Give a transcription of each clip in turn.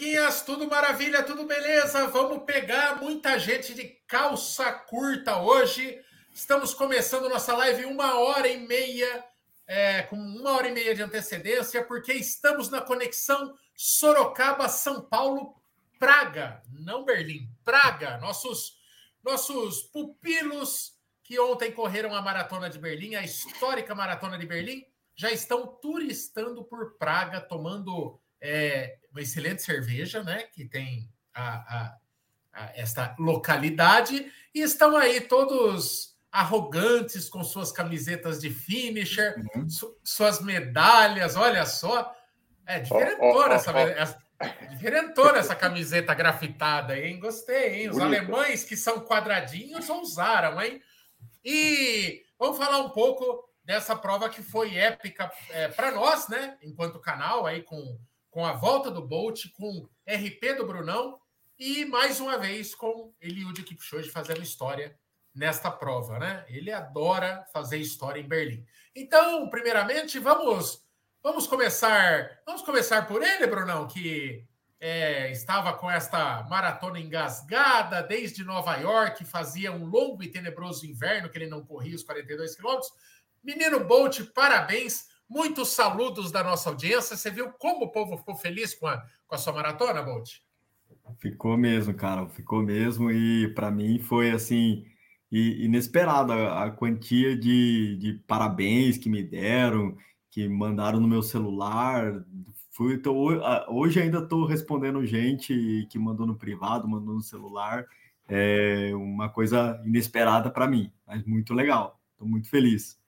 amiguinhas, tudo maravilha, tudo beleza? Vamos pegar muita gente de calça curta hoje. Estamos começando nossa live uma hora e meia, é, com uma hora e meia de antecedência, porque estamos na conexão Sorocaba-São Paulo-Praga, não Berlim, Praga. Nossos, nossos pupilos que ontem correram a maratona de Berlim, a histórica maratona de Berlim, já estão turistando por Praga, tomando é, uma excelente cerveja, né? Que tem a, a, a, esta localidade, e estão aí todos arrogantes com suas camisetas de finisher, uhum. su, suas medalhas, olha só. É diferentona oh, oh, essa, oh, essa, diferentona essa camiseta grafitada, hein? Gostei, hein? Os Bonito. alemães que são quadradinhos ousaram, hein? E vamos falar um pouco dessa prova que foi épica é, para nós, né? Enquanto canal, aí com com a volta do Bolt, com RP do Brunão e mais uma vez com Eliud Kipchoge fazendo história nesta prova, né? Ele adora fazer história em Berlim. Então, primeiramente, vamos vamos começar vamos começar por ele, Brunão, que é, estava com esta maratona engasgada desde Nova York, fazia um longo e tenebroso inverno que ele não corria os 42 quilômetros. Menino Bolt, parabéns. Muitos saludos da nossa audiência. Você viu como o povo ficou feliz com a, com a sua maratona, Bolt? Ficou mesmo, cara. Ficou mesmo. E para mim foi assim inesperada a quantia de, de parabéns que me deram, que mandaram no meu celular. Fui, tô, hoje ainda estou respondendo gente que mandou no privado, mandou no celular. É uma coisa inesperada para mim, mas muito legal. Estou muito feliz.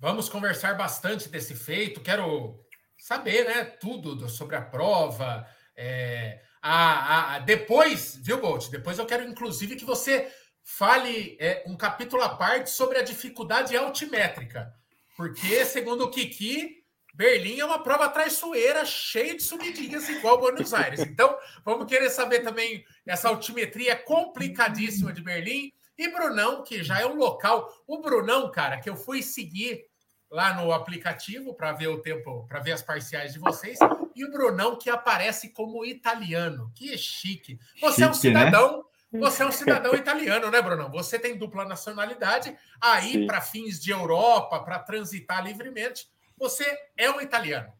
Vamos conversar bastante desse feito. Quero saber, né, tudo sobre a prova. É, a, a, depois, viu, Bolt? Depois eu quero, inclusive, que você fale é, um capítulo à parte sobre a dificuldade altimétrica. Porque, segundo o Kiki, Berlim é uma prova traiçoeira, cheia de subidinhas, igual Buenos Aires. Então, vamos querer saber também essa altimetria complicadíssima de Berlim. E Brunão, que já é um local. O Brunão, cara, que eu fui seguir lá no aplicativo para ver o tempo, para ver as parciais de vocês. E o Brunão que aparece como italiano. Que chique. Você chique, é um né? cidadão, né? você é um cidadão italiano, né, Brunão? Você tem dupla nacionalidade. Aí, para fins de Europa, para transitar livremente, você é um italiano.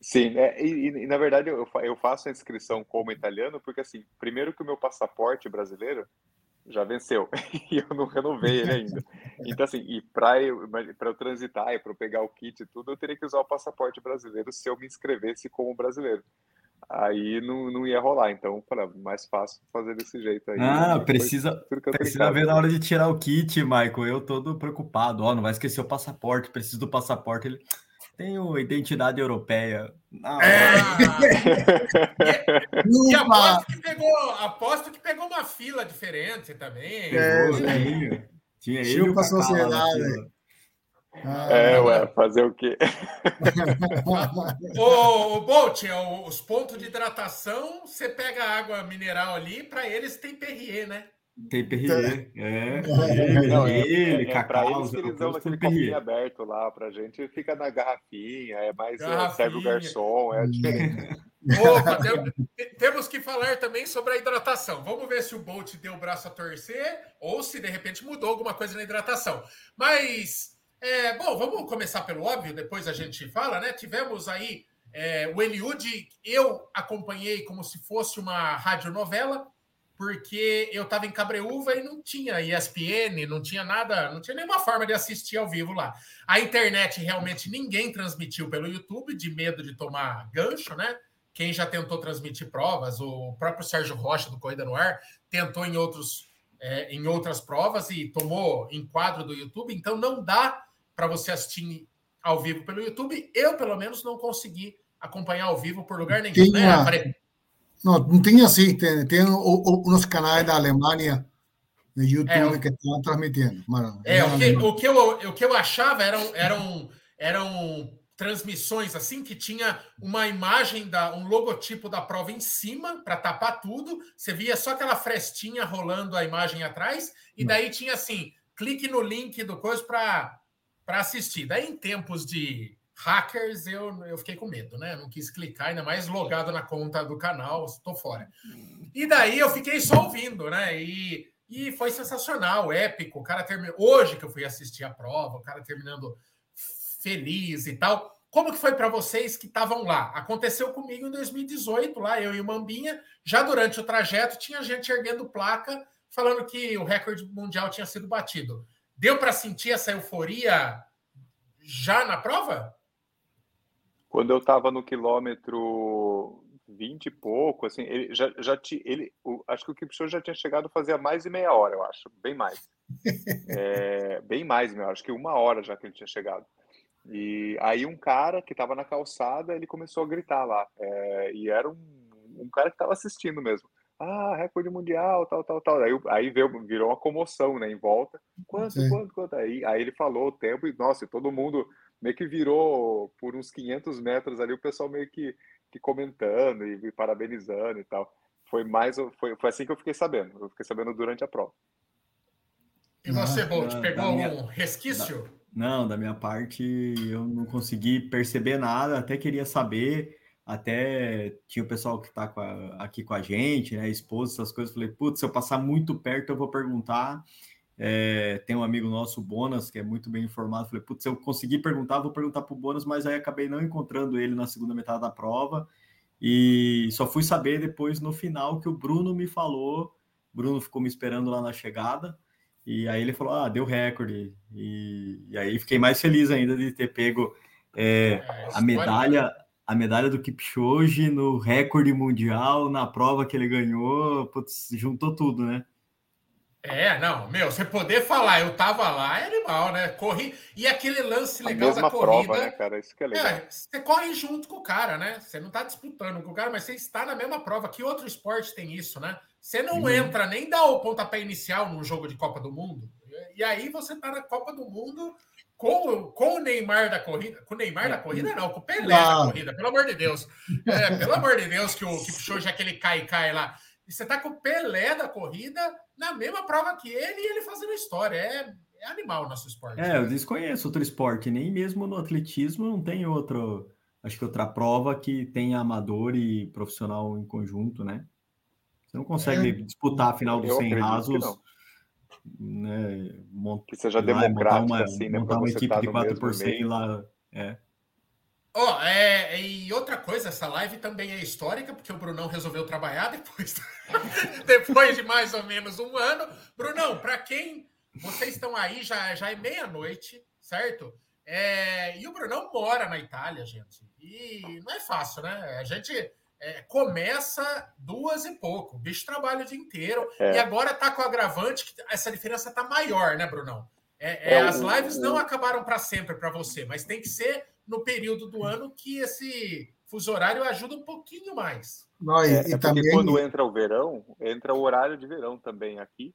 Sim, é, e, e, na verdade eu, eu faço a inscrição como italiano porque, assim, primeiro que o meu passaporte brasileiro já venceu e eu não renovei ele ainda. Então, assim, e para eu, eu transitar e para eu pegar o kit e tudo, eu teria que usar o passaporte brasileiro se eu me inscrevesse como brasileiro. Aí não, não ia rolar, então, para mais fácil fazer desse jeito aí. Ah, precisa, precisa ver na hora de tirar o kit, Michael. Eu todo preocupado. Ó, oh, não vai esquecer o passaporte, preciso do passaporte. Ele tenho identidade europeia. Não, é. e, e aposto, que pegou, aposto que pegou uma fila diferente também. É, tinha, tinha ele com a sociedade. Ah, é, ué, fazer o quê? o, o Bolt, os pontos de hidratação, você pega água mineral ali, para eles tem Perrier, né? Tem Perrier, é. Não, é, ele, é, é cacau. Eles, eles dão aquele copinho aberto lá pra gente, fica na garrafinha, é mais é, serve o garçom, é diferente. Opa, tem, temos que falar também sobre a hidratação. Vamos ver se o Bolt deu o braço a torcer ou se de repente mudou alguma coisa na hidratação. Mas, é, bom, vamos começar pelo óbvio, depois a gente fala, né? Tivemos aí é, o Eliud, eu acompanhei como se fosse uma radionovela porque eu estava em Cabreúva e não tinha ESPN, não tinha nada, não tinha nenhuma forma de assistir ao vivo lá. A internet realmente ninguém transmitiu pelo YouTube, de medo de tomar gancho, né? Quem já tentou transmitir provas, o próprio Sérgio Rocha do Corrida no Ar tentou em outros é, em outras provas e tomou enquadro do YouTube, então não dá para você assistir ao vivo pelo YouTube. Eu, pelo menos, não consegui acompanhar ao vivo por lugar nenhum. Tinha, né? Não, não tinha assim, tem, tem uns canais da Alemanha no YouTube é, que estão transmitindo. É, o que, o, que eu, o que eu achava eram, eram, eram transmissões assim que tinha uma imagem da um logotipo da prova em cima para tapar tudo. Você via só aquela frestinha rolando a imagem atrás e daí tinha assim, clique no link do coisa para assistir. Daí em tempos de hackers, eu, eu fiquei com medo, né? Não quis clicar, ainda mais logado na conta do canal, estou fora. E daí eu fiquei só ouvindo, né? E, e foi sensacional, épico. O cara terminou. Hoje que eu fui assistir a prova, o cara terminando feliz e tal. Como que foi para vocês que estavam lá? Aconteceu comigo em 2018, lá eu e o Mambinha. Já durante o trajeto tinha gente erguendo placa falando que o recorde mundial tinha sido batido. Deu para sentir essa euforia já na prova? Quando eu estava no quilômetro 20 e pouco, assim, ele já, já te, ele, o, acho que o Kipchoge já tinha chegado fazia mais de meia hora, eu acho, bem mais. É, bem mais, meu, acho que uma hora já que ele tinha chegado. E aí um cara que estava na calçada, ele começou a gritar lá, é, e era um, um cara que estava assistindo mesmo. Ah, recorde mundial, tal, tal, tal. Aí, aí veio, virou uma comoção, né, em volta. Quanto, Sim. quanto, quanto? Aí, aí ele falou o tempo e, nossa, todo mundo meio que virou por uns 500 metros ali, o pessoal meio que, que comentando e, e parabenizando e tal. Foi mais, foi, foi assim que eu fiquei sabendo. Eu fiquei sabendo durante a prova. E você, Bolt, pegou minha, um resquício? Da, não, da minha parte eu não consegui perceber nada, até queria saber, até tinha o pessoal que está aqui com a gente, né, esposa, essas coisas, falei, putz, se eu passar muito perto eu vou perguntar, é, tem um amigo nosso, o Bonas, que é muito bem informado. Falei, putz, se eu conseguir perguntar, vou perguntar para o Bonas, mas aí acabei não encontrando ele na segunda metade da prova. E só fui saber depois no final que o Bruno me falou. Bruno ficou me esperando lá na chegada. E aí ele falou: Ah, deu recorde. E, e aí fiquei mais feliz ainda de ter pego é, é a medalha. A medalha do Kipchoge no recorde mundial, na prova que ele ganhou, putz, juntou tudo, né? É, não, meu, você poder falar, eu tava lá, é animal, né? Corri. E aquele lance legal da corrida. Prova, né, cara? Isso que é legal. É, você corre junto com o cara, né? Você não tá disputando com o cara, mas você está na mesma prova. Que outro esporte tem isso, né? Você não uhum. entra nem dá o pontapé inicial num jogo de Copa do Mundo. E aí você tá na Copa do Mundo com, com o Neymar da corrida. Com o Neymar da corrida, não, com o Pelé da corrida, pelo amor de Deus. É, pelo amor de Deus, que o Kipchoge é aquele cai-cai lá. E você tá com o Pelé da corrida na mesma prova que ele e ele fazendo história. É, é animal o nosso esporte. É, eu desconheço outro esporte, nem mesmo no atletismo não tem outro. Acho que outra prova que tenha amador e profissional em conjunto, né? Você não consegue é. disputar a final dos 100 rasos. Né, montar, que seja democrático, uma, assim, né? Montar uma equipe tá de 4 por 100 lá. É. Ó, oh, é, e outra coisa, essa live também é histórica, porque o Brunão resolveu trabalhar depois, depois de mais ou menos um ano. Brunão, para quem vocês estão aí, já, já é meia-noite, certo? É, e o Brunão mora na Itália, gente. E não é fácil, né? A gente é, começa duas e pouco. O bicho trabalha o dia inteiro. É. E agora tá com o agravante que essa diferença tá maior, né, Brunão? É, é, é as lives não acabaram para sempre para você, mas tem que ser no período do ano que esse fuso horário ajuda um pouquinho mais. Não, e, é, é também quando entra o verão, entra o horário de verão também aqui.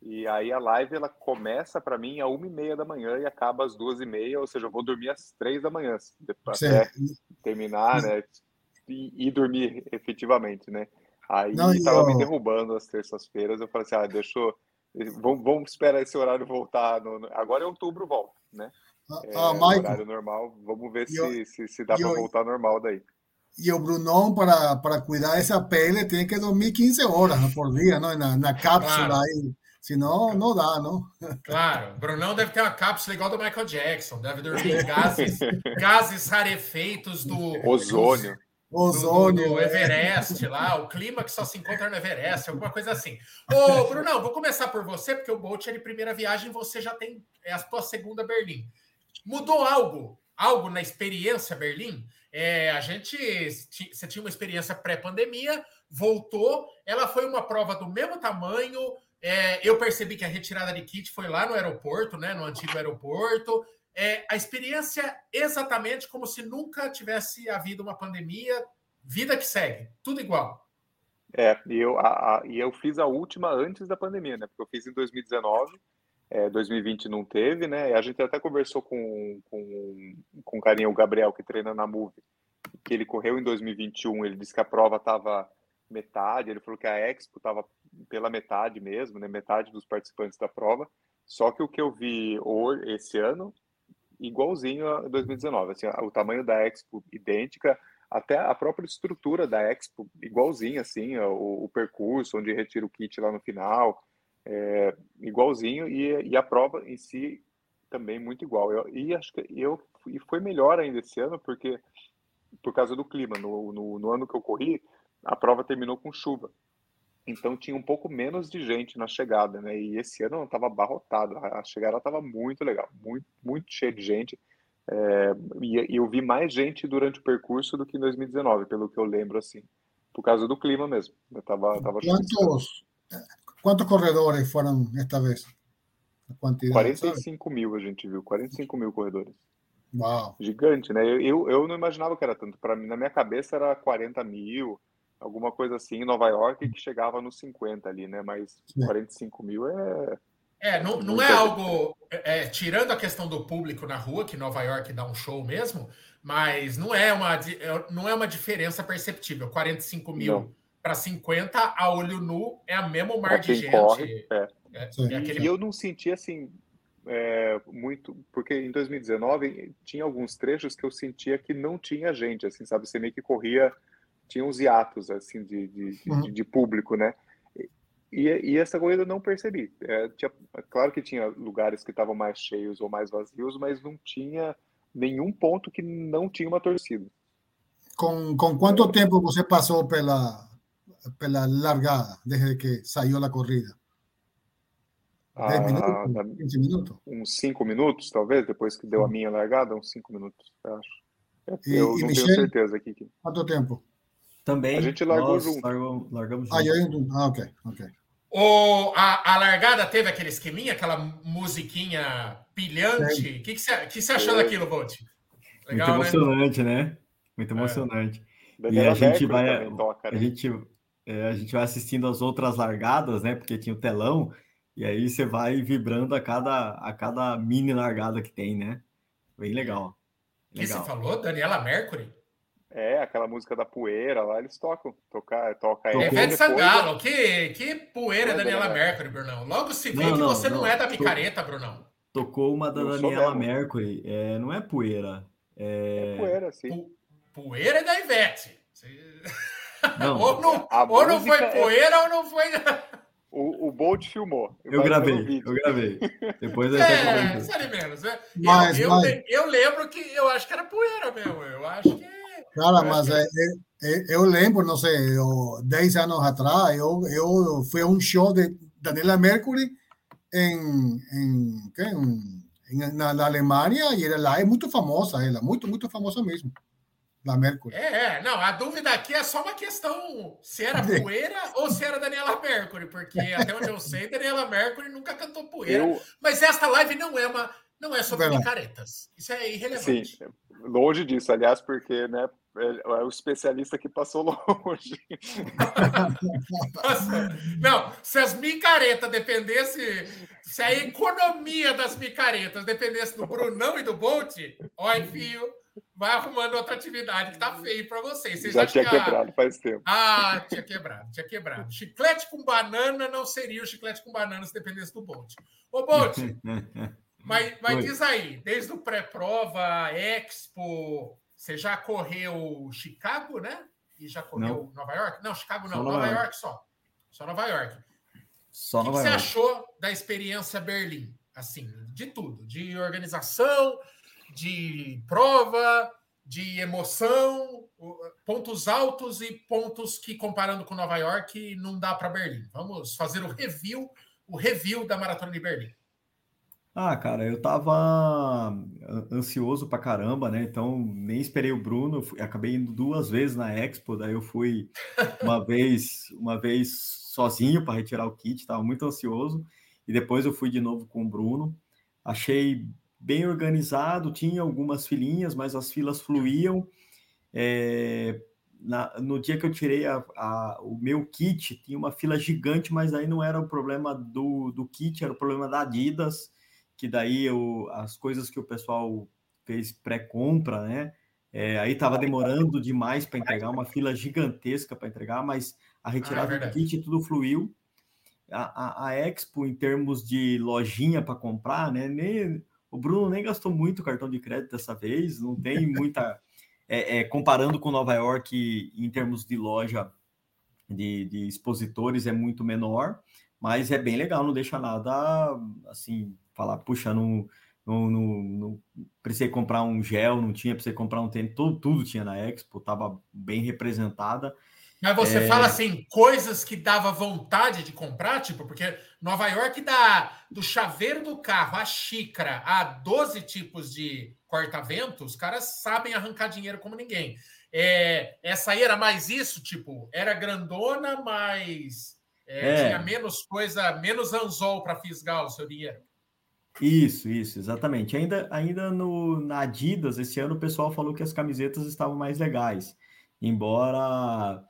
E aí a live ela começa para mim a uma e meia da manhã e acaba às duas e meia, ou seja, eu vou dormir às três da manhã até terminar, né? E, e, dormir efetivamente, né? Aí estava eu... me derrubando as terças-feiras, eu falei assim, ah, deixa eu... Vamos, vamos esperar esse horário voltar. No... Agora é outubro volta, né? É, ah, Michael, horário normal. Vamos ver se, eu, se, se, dá para voltar normal daí. E o Brunão, para, para cuidar dessa pele, tem que dormir 15 horas por dia, não? Na, na cápsula claro. aí. Senão, não dá, não. Claro, Brunão deve ter uma cápsula igual do Michael Jackson, deve dormir em gases, gases rarefeitos do ozônio. Ozônio. Do, do Everest lá, o clima que só se encontra no Everest, alguma coisa assim. Ô, Brunão, vou começar por você, porque o Bolt é de primeira viagem, você já tem é a sua segunda Berlim. Mudou algo? Algo na experiência Berlim? É, a gente, você tinha uma experiência pré-pandemia, voltou, ela foi uma prova do mesmo tamanho. É, eu percebi que a retirada de kit foi lá no aeroporto, né, no antigo aeroporto. É, a experiência exatamente como se nunca tivesse havido uma pandemia, vida que segue, tudo igual. É, e eu, a, a, e eu fiz a última antes da pandemia, né? Porque eu fiz em 2019 é, 2020 não teve, né? A gente até conversou com, com, com carinha, o Gabriel, que treina na Move, que ele correu em 2021, ele disse que a prova estava metade, ele falou que a Expo estava pela metade mesmo, né? Metade dos participantes da prova. Só que o que eu vi hoje, esse ano, igualzinho a 2019. Assim, o tamanho da Expo idêntica, até a própria estrutura da Expo igualzinha, assim, o, o percurso onde retira o kit lá no final, é, igualzinho e, e, a prova em si também muito igual. Eu, e acho que eu e foi melhor ainda esse ano porque por causa do clima. No, no, no ano que eu corri, a prova terminou com chuva. Então tinha um pouco menos de gente na chegada, né? E esse ano estava abarrotado. A chegada estava muito legal, muito, muito cheia de gente. É, e, e, eu vi mais gente durante o percurso do que em 2019, pelo que eu lembro, assim, por causa do clima mesmo. Eu tava, tava quantos, quantos corredores foram esta vez? A quantidade, 45 sabe? mil a gente viu, 45 mil corredores. Uau. Gigante, né? Eu, eu não imaginava que era tanto. Para mim, na minha cabeça era 40 mil, alguma coisa assim, em Nova York, que chegava nos 50 ali, né? Mas Sim. 45 mil é. É, não, não é algo. É, é, tirando a questão do público na rua, que Nova York dá um show mesmo, mas não é uma, é, não é uma diferença perceptível. 45 mil para 50 a olho nu é a mesmo mar de gente. Corre, é. É, é aquele... E eu não senti assim é, muito, porque em 2019 tinha alguns trechos que eu sentia que não tinha gente, assim, sabe? Você meio que corria, tinha uns hiatos, assim, de, de, uhum. de, de público, né? E, e, essa corrida eu não percebi. É, tinha, claro que tinha lugares que estavam mais cheios ou mais vazios, mas não tinha nenhum ponto que não tinha uma torcida. Com, com quanto é. tempo você passou pela, pela largada, desde que saiu a corrida? 10 minutos? 15 minutos? Uns 5 minutos, talvez, depois que deu a minha largada, uns 5 minutos, eu acho. E, eu e não Michel, tenho certeza aqui. Quanto tempo? Também. A gente largou nós junto. Largamos, largamos ah, junto. Ah, ok, ok. O, a, a largada teve aquele esqueminha, aquela musiquinha pilhante. O que, que, você, que você achou é. daquilo, Bolt? Legal, Muito né? emocionante, né? né? Muito é. emocionante. É. E a gente vai. Toca, né? a, gente, é, a gente vai assistindo as outras largadas, né? Porque tinha o telão. E aí você vai vibrando a cada, a cada mini largada que tem, né? Bem legal. O que você falou? Daniela Mercury? É, aquela música da poeira lá, eles tocam. Toca, toca é Ivete Sangalo, que, que poeira é Daniela Mercury, Brunão. Logo se vê não, que não, você não, não, é da picareta, Brunão. Tocou uma da Daniela Mercury. É, não é poeira. É, é poeira, sim. poeira é da Ivete. Não, ou não, ou não foi é poeira é... ou não foi. O, o Bolt filmou. Eu gravei, eu gravei. Depois é, sério menos, né? Mas, eu, mas... Eu, eu, lembro que eu acho que era poeira mesmo. Eu acho que. Cara, mas que... é, é, eu lembro, não sei, eu, 10 anos atrás, eu, eu fui a um show de Daniela Mercury em, em, em, na, na Alemanha e ela é muito famosa, ela, muito, muito famosa mesmo da Mercury. É, é, não, a dúvida aqui é só uma questão se era poeira ou se era Daniela Mercury, porque até onde eu sei, Daniela Mercury nunca cantou poeira. Eu... Mas esta live não é uma não é sobre picaretas. Isso é irrelevante. Sim, longe disso, aliás, porque, né, é, é o especialista que passou longe. Nossa, não, se as micaretas dependesse, se a economia das micaretas dependesse do Brunão e do Bolt, ó, fio, vai arrumando outra atividade que tá feio para vocês. vocês Já tinha que quebrado faz tempo. Ah, tinha quebrado, tinha quebrado. Chiclete com banana não seria o chiclete com banana se dependesse do Bolt. Ô, Bolt, mas, mas diz aí, desde o pré-prova, Expo, você já correu Chicago, né? E já correu não. Nova York? Não, Chicago não, só Nova, Nova York. York só. Só Nova York. Só o que, Nova que você achou da experiência Berlim? Assim, de tudo, de organização, de prova, de emoção, pontos altos e pontos que, comparando com Nova York, não dá para Berlim. Vamos fazer o review, o review da Maratona de Berlim. Ah, cara, eu tava ansioso pra caramba, né? Então nem esperei o Bruno, acabei indo duas vezes na Expo, daí eu fui uma vez, uma vez sozinho para retirar o kit, tava muito ansioso, e depois eu fui de novo com o Bruno. Achei bem organizado, tinha algumas filinhas, mas as filas fluíam. É, na, no dia que eu tirei a, a, o meu kit, tinha uma fila gigante, mas aí não era o problema do, do kit, era o problema da Adidas, que daí eu, as coisas que o pessoal fez pré-compra, né? É, aí estava demorando demais para entregar, uma fila gigantesca para entregar, mas a retirada ah, é do kit tudo fluiu. A, a, a, Expo, em termos de lojinha para comprar, né? Nem, o Bruno nem gastou muito cartão de crédito dessa vez, não tem muita. É, é, comparando com Nova York, em termos de loja de, de, expositores, é muito menor, mas é bem legal, não deixa nada assim, falar, puxa, não, não, não, não precisei comprar um gel, não tinha, precisei comprar um tênis, tudo, tudo tinha na Expo, estava bem representada. Mas você é... fala assim, coisas que dava vontade de comprar, tipo, porque Nova York dá do chaveiro do carro, a xícara, a 12 tipos de corta-vento, os caras sabem arrancar dinheiro como ninguém. É, essa aí era mais isso, tipo, era grandona, mas é, é. tinha menos coisa, menos anzol para fisgar o seu dinheiro. Isso, isso, exatamente. Ainda, ainda no, na Adidas, esse ano o pessoal falou que as camisetas estavam mais legais. Embora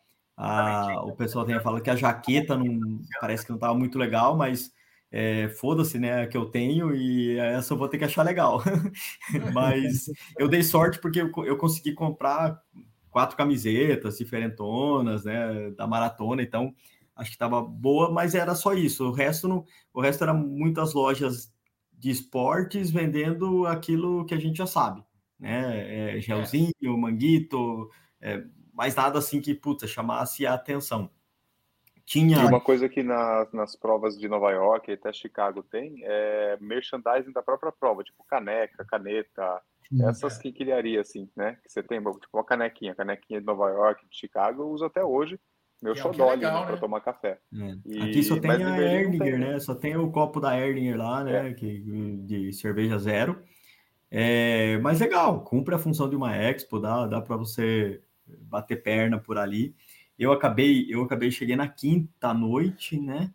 a, o pessoal tenha falado que a jaqueta não parece que não estava muito legal, mas é, foda-se, né? Que eu tenho e essa eu vou ter que achar legal. mas eu dei sorte porque eu, eu consegui comprar quatro camisetas diferentonas, né? Da maratona, então acho que estava boa, mas era só isso. O resto não, o resto era muitas lojas de esportes vendendo aquilo que a gente já sabe, né? É, gelzinho, manguito, é, mas nada assim que, puta, chamasse a atenção. Tinha... uma coisa que na, nas provas de Nova York e até Chicago tem é merchandising da própria prova, tipo caneca, caneta, Sim, essas é. que criaria assim, né? Que você tem, tipo uma canequinha, canequinha de Nova York, de Chicago, eu uso até hoje, meu é ali né, para tomar café. É. E... Aqui só tem a Erdinger, né? Só tem o copo da Erdinger lá, né? É. Que, de cerveja zero. É, mas legal, cumpre a função de uma expo, dá, dá para você bater perna por ali. Eu acabei, eu acabei, cheguei na quinta noite, né?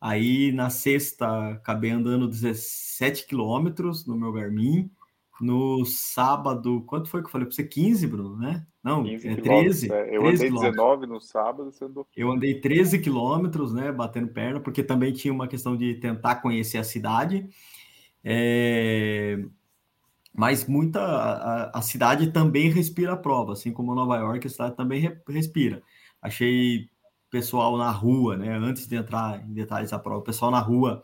Aí na sexta acabei andando 17 quilômetros no meu Garmin. No sábado, quanto foi que eu falei para você? 15, Bruno, né? Não, 15 é 13. É. Eu 13 andei 19 no sábado, andou. Eu andei 13 quilômetros, né? Batendo perna, porque também tinha uma questão de tentar conhecer a cidade. É mas muita a, a, cidade também respira a prova, assim como Nova York, a cidade também re, respira. Achei pessoal na rua, né? Antes de entrar em detalhes da prova, pessoal na rua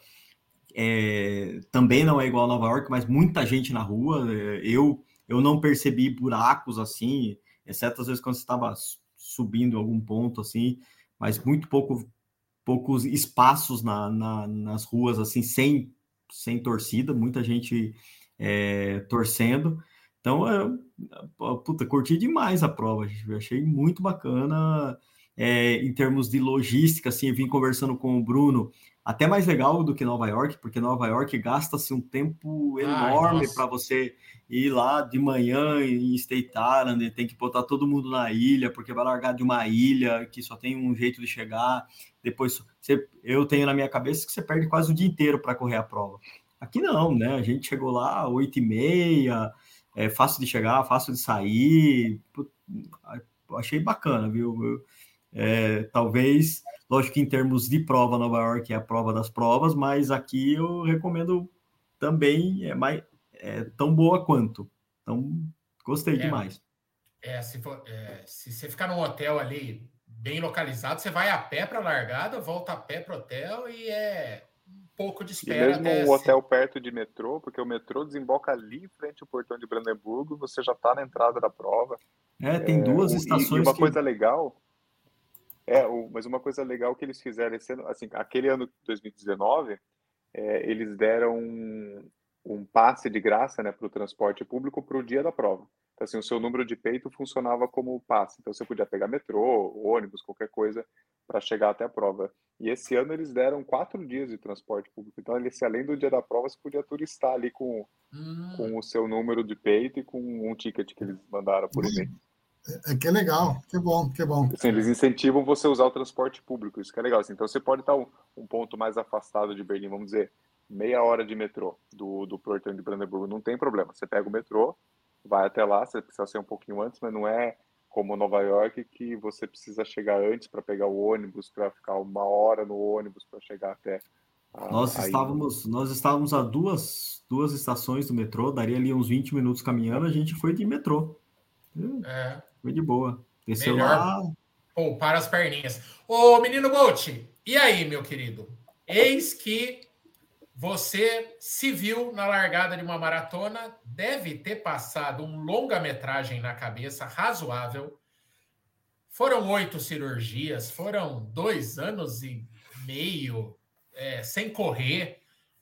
é, também não é igual a Nova York, mas muita gente na rua. É, eu eu não percebi buracos assim, exceto às vezes quando você estava subindo algum ponto assim, mas muito pouco poucos espaços na, na, nas ruas assim sem sem torcida, muita gente é, torcendo. Então, eu, puta, curti demais a prova, achei muito bacana. É, em termos de logística, assim, vim conversando com o Bruno, até mais legal do que Nova York, porque Nova York gasta-se um tempo enorme para você ir lá de manhã em State Island, tem que botar todo mundo na ilha, porque vai largar de uma ilha que só tem um jeito de chegar. Depois, você, eu tenho na minha cabeça que você perde quase o dia inteiro para correr a prova. Aqui não, né? A gente chegou lá oito e meia, é fácil de chegar, fácil de sair. Achei bacana, viu? É, talvez, lógico que em termos de prova, Nova York é a prova das provas, mas aqui eu recomendo também, é, mais, é tão boa quanto. Então, gostei é, demais. É, se, for, é, se você ficar num hotel ali bem localizado, você vai a pé para a largada, volta a pé para o hotel e é pouco de espera. E mesmo um hotel perto de metrô, porque o metrô desemboca ali em frente ao portão de Brandemburgo, você já está na entrada da prova. É, tem duas é, estações. E, uma que... coisa legal. É, o, mas uma coisa legal que eles fizeram esse ano, assim, aquele ano 2019, é, eles deram um, um passe de graça né, para o transporte público para o dia da prova. Então, assim, o seu número de peito funcionava como passe. Então, você podia pegar metrô, ônibus, qualquer coisa para chegar até a prova. E esse ano eles deram quatro dias de transporte público. Então, se além do dia da prova, você podia turistar ali com, hum. com o seu número de peito e com um ticket que eles mandaram por e-mail. É, é que é legal, que bom, que bom. Assim, eles incentivam você a usar o transporte público, isso que é legal. Assim, então, você pode estar um, um ponto mais afastado de Berlim, vamos dizer, meia hora de metrô do, do portão de Brandenburgo, não tem problema. Você pega o metrô, vai até lá, você precisa ser um pouquinho antes, mas não é como Nova York que você precisa chegar antes para pegar o ônibus, para ficar uma hora no ônibus para chegar até. A, nós estávamos, nós estávamos a duas, duas estações do metrô, daria ali uns 20 minutos caminhando, a gente foi de metrô. É. Foi de boa. Desceu Melhor. lá. Pô, para as perninhas. Ô, menino Bolt, e aí, meu querido? Eis que você se viu na largada de uma maratona, deve ter passado um longa-metragem na cabeça razoável. Foram oito cirurgias, foram dois anos e meio é, sem correr.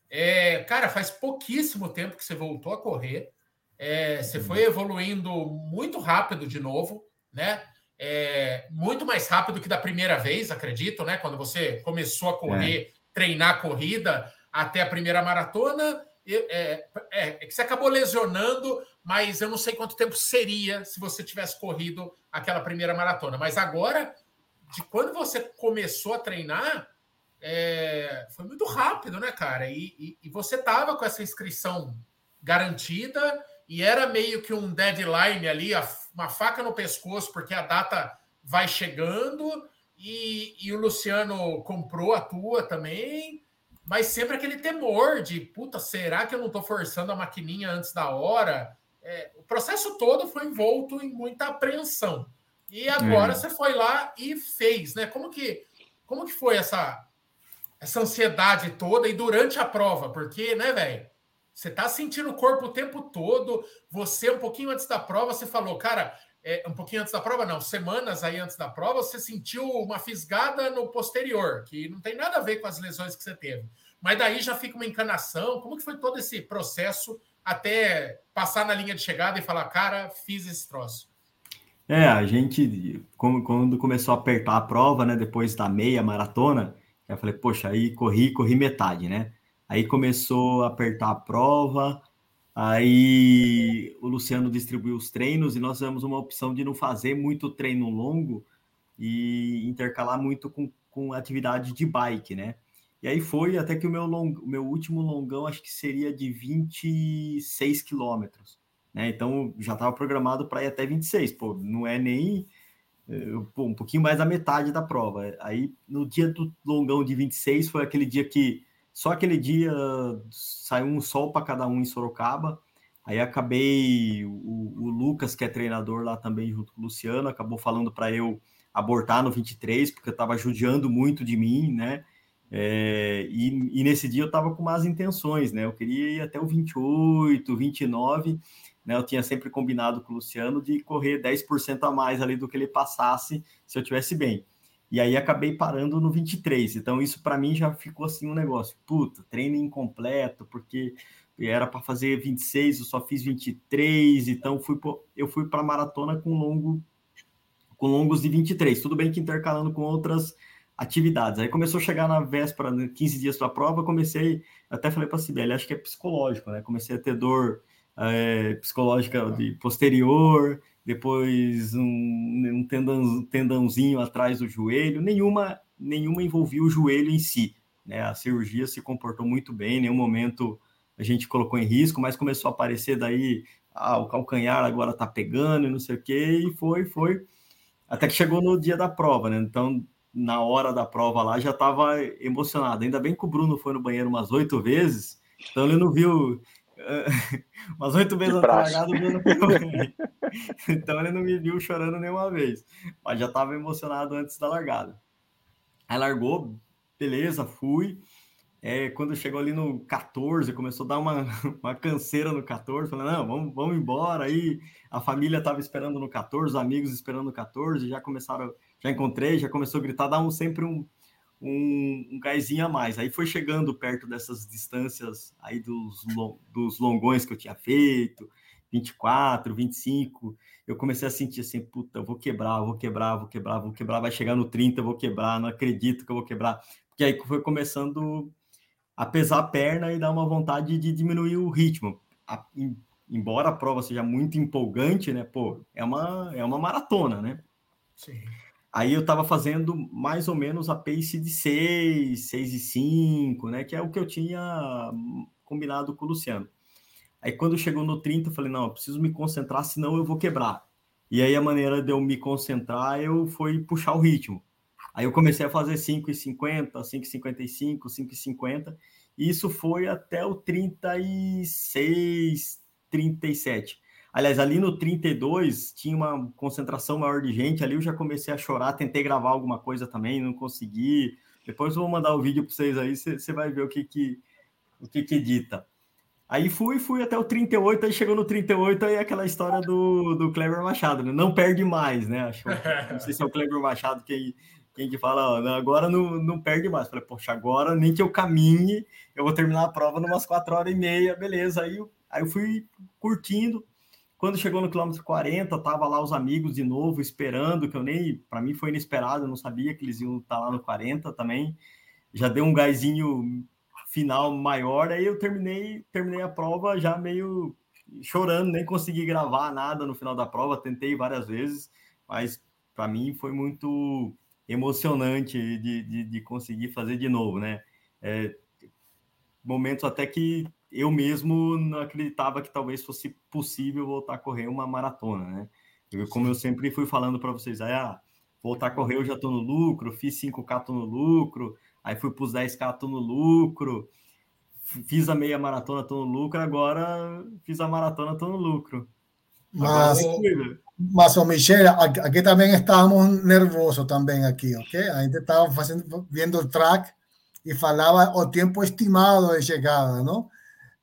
É, cara, faz pouquíssimo tempo que você voltou a correr. É, você foi evoluindo muito rápido de novo, né? É, muito mais rápido que da primeira vez, acredito, né? Quando você começou a correr, é. treinar corrida, até a primeira maratona. É, é, é, que você acabou lesionando, mas eu não sei quanto tempo seria se você tivesse corrido aquela primeira maratona. Mas agora, de quando você começou a treinar, é, foi muito rápido, né, cara? E, e, e você tava com essa inscrição garantida e era meio que um deadline ali, uma faca no pescoço, porque a data vai chegando e, e o Luciano comprou a tua também mas sempre aquele temor de, puta, será que eu não estou forçando a maquininha antes da hora? É, o processo todo foi envolto em muita apreensão. E agora é. você foi lá e fez, né? Como que, como que foi essa, essa ansiedade toda e durante a prova? Porque, né, velho? Você tá sentindo o corpo o tempo todo. Você, um pouquinho antes da prova, você falou, cara, é, um pouquinho antes da prova, não, semanas aí antes da prova, você sentiu uma fisgada no posterior, que não tem nada a ver com as lesões que você teve. Mas daí já fica uma encanação. Como que foi todo esse processo até passar na linha de chegada e falar, cara, fiz esse troço? É, a gente, quando começou a apertar a prova, né, depois da meia maratona, eu falei, poxa, aí corri, corri metade, né? Aí começou a apertar a prova, Aí o Luciano distribuiu os treinos e nós tivemos uma opção de não fazer muito treino longo e intercalar muito com, com atividade de bike, né? E aí foi até que o meu, long, meu último longão acho que seria de 26 quilômetros, né? Então já estava programado para ir até 26, pô, não é nem eh, pô, um pouquinho mais da metade da prova. Aí no dia do longão de 26 foi aquele dia que só aquele dia saiu um sol para cada um em Sorocaba. Aí acabei, o, o, Lucas, que é treinador lá também, junto com o Luciano, acabou falando para eu abortar no 23, porque eu estava judiando muito de mim, né? É, e, e, nesse dia eu estava com más intenções, né? Eu queria ir até o 28, 29, né? Eu tinha sempre combinado com o Luciano de correr 10% a mais ali do que ele passasse se eu tivesse bem. E aí acabei parando no 23. Então isso para mim já ficou assim um negócio. Puta, treino incompleto, porque era para fazer 26, eu só fiz 23, então fui eu fui para maratona com longo com longos de 23. Tudo bem que intercalando com outras atividades. Aí começou a chegar na véspera, 15 né, dias para a prova, comecei, até falei para a Sibeli, acho que é psicológico, né? Comecei a ter dor é, psicológica de posterior, depois um, um tendão, tendãozinho atrás do joelho, nenhuma, nenhuma envolvia o joelho em si. Né? A cirurgia se comportou muito bem, em nenhum momento a gente colocou em risco, mas começou a aparecer daí, ah, o calcanhar agora tá pegando e não sei o que, e foi, foi, até que chegou no dia da prova, né? Então, na hora da prova lá, já estava emocionado. Ainda bem que o Bruno foi no banheiro umas oito vezes, então ele não viu umas oito vezes largada, Então ele não me viu chorando nenhuma vez. Mas já estava emocionado antes da largada. Aí largou, beleza, fui. É, quando chegou ali no 14, começou a dar uma, uma canseira no 14, falando, não, vamos, vamos embora. Aí a família estava esperando no 14, os amigos esperando no 14, já começaram, já encontrei, já começou a gritar, dá um, sempre um, um, um gásinho a mais. Aí foi chegando perto dessas distâncias aí dos, dos longões que eu tinha feito, 24, 25, eu comecei a sentir assim, puta, eu vou quebrar, eu vou quebrar, vou quebrar, vou quebrar, vai chegar no 30, eu vou quebrar, não acredito que eu vou quebrar. Porque aí foi começando a pesar a perna e dar uma vontade de diminuir o ritmo. A, em, embora a prova seja muito empolgante, né? Pô, é uma, é uma maratona, né? Sim. Aí eu estava fazendo mais ou menos a pace de 6, 6 e 5, né? Que é o que eu tinha combinado com o Luciano. Aí quando chegou no 30, eu falei, não, eu preciso me concentrar, senão eu vou quebrar. E aí a maneira de eu me concentrar, eu fui puxar o ritmo. Aí eu comecei a fazer 5,50, 5,55, 5,50, e isso foi até o 36, 37. Aliás, ali no 32 tinha uma concentração maior de gente, ali eu já comecei a chorar, tentei gravar alguma coisa também, não consegui. Depois eu vou mandar o vídeo para vocês aí, você vai ver o que, que o que que dita. Aí fui, fui até o 38, aí chegou no 38, aí aquela história do, do Cleber Machado, né? Não perde mais, né? Acho, não sei se é o Cleber Machado quem, quem que fala, ó, agora não, não perde mais. Falei, poxa, agora nem que eu caminhe, eu vou terminar a prova numas 4 horas e meia, beleza. Aí, aí eu fui curtindo. Quando chegou no quilômetro 40, tava lá os amigos de novo, esperando, que eu nem, para mim foi inesperado, eu não sabia que eles iam estar tá lá no 40 também. Já deu um gásinho final maior, aí eu terminei, terminei a prova já meio chorando, nem consegui gravar nada no final da prova, tentei várias vezes, mas para mim foi muito emocionante de, de, de, conseguir fazer de novo, né? É, momentos até que eu mesmo não acreditava que talvez fosse possível voltar a correr uma maratona, né? Eu, como eu sempre fui falando para vocês, ah, voltar a correr eu já estou no lucro, fiz 5K, estou no lucro, aí fui para os 10K, estou no lucro, fiz a meia maratona, estou no lucro, agora fiz a maratona, estou no lucro. Mas, mas o Michelle, aquí también estábamos nerviosos también aquí, ¿ok? A gente estaba fazendo, viendo el track y falaba o tiempo estimado de llegada, ¿no?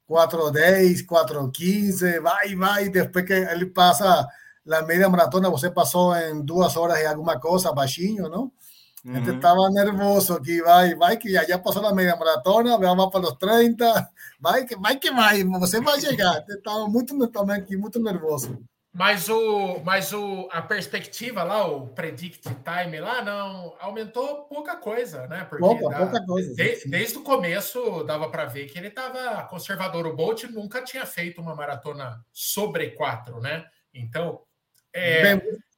4.10, 4.15, vai, vai, después que él pasa la media maratona, você pasó en dos horas y alguna cosa, baixinho, ¿no? Uhum. Gente estava nervoso aqui, vai, vai que já, passou na meia maratona, vamos para os 30, vai que vai, que vai você vai chegar. Estava muito também aqui, muito nervoso. Mas o, mas o, a perspectiva lá, o predict time lá, não aumentou pouca coisa, né? Porque pouca, da, pouca coisa. De, desde o começo dava para ver que ele estava conservador. O Bolt nunca tinha feito uma maratona sobre quatro, né? Então. É,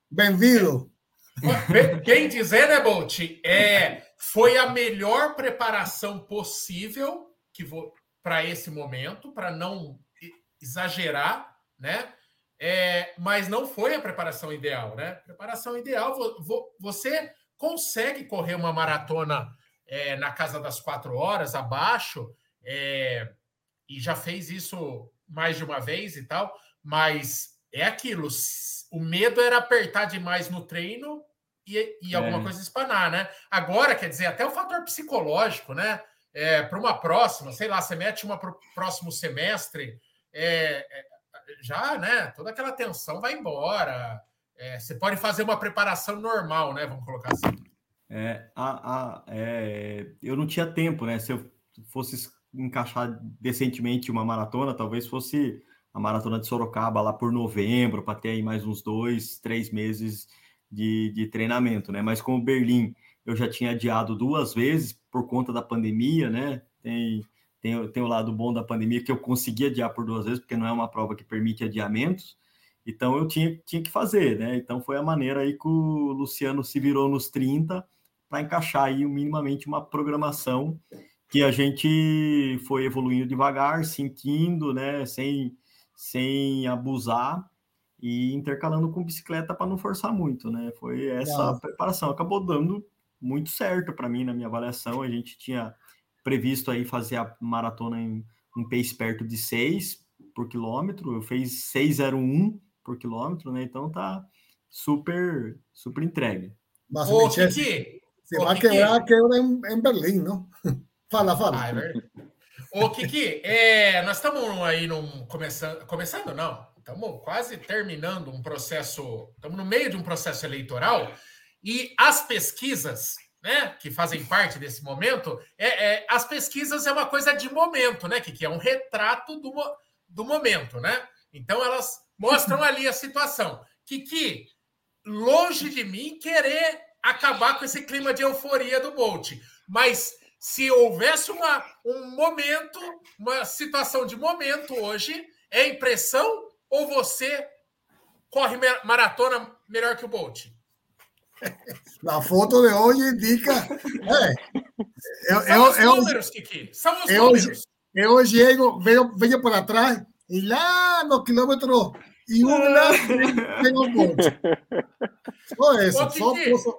Bem-vindo. Bem, bem dizer, né, Bolt? É, foi a melhor preparação possível que para esse momento, para não exagerar, né? é, mas não foi a preparação ideal, né? Preparação ideal, você consegue correr uma maratona é, na casa das quatro horas, abaixo, é, e já fez isso mais de uma vez e tal, mas é aquilo. O medo era apertar demais no treino e, e alguma é. coisa espanar, né? Agora, quer dizer, até o fator psicológico, né? É, para uma próxima, sei lá, você mete uma para o próximo semestre, é, é já, né, toda aquela tensão vai embora. É, você pode fazer uma preparação normal, né? Vamos colocar assim. É, a, a, é, eu não tinha tempo, né? Se eu fosse encaixar decentemente uma maratona, talvez fosse a maratona de Sorocaba lá por novembro, para ter aí mais uns dois, três meses de, de treinamento, né? Mas como Berlim eu já tinha adiado duas vezes por conta da pandemia, né? Tem tem, tem o lado bom da pandemia que eu consegui adiar por duas vezes, porque não é uma prova que permite adiamentos. Então eu tinha, tinha que fazer, né? Então foi a maneira aí que o Luciano se virou nos 30 para encaixar aí minimamente uma programação que a gente foi evoluindo devagar, sentindo, né? Sem, sem abusar e intercalando com bicicleta para não forçar muito, né? Foi essa preparação. Acabou dando muito certo para mim na minha avaliação. A gente tinha previsto aí fazer a maratona em um pace perto de 6 por quilômetro, eu fiz 6,01 por quilômetro, né? Então tá super, super entregue. Mas, Ô, Kiki, você vai quebrar a quebra em, em Berlim, não? fala, fala. Ah, é Ô, Kiki, é, nós estamos aí num, começando, começando não, estamos quase terminando um processo, estamos no meio de um processo eleitoral e as pesquisas né, que fazem parte desse momento, é, é, as pesquisas é uma coisa de momento, né, que, é um retrato do, do momento, né? Então elas mostram ali a situação. Que, que longe de mim querer acabar com esse clima de euforia do Bolt, mas se houvesse uma, um momento, uma situação de momento hoje, é impressão ou você corre maratona melhor que o Bolt? La foto de hoy indica. Eh, eu, São os eu, números, Kiki. São os eu, números. Eu chego, venho, venho por atrás e lá no quilômetro e um lá tem um monte. Só isso. Só posso...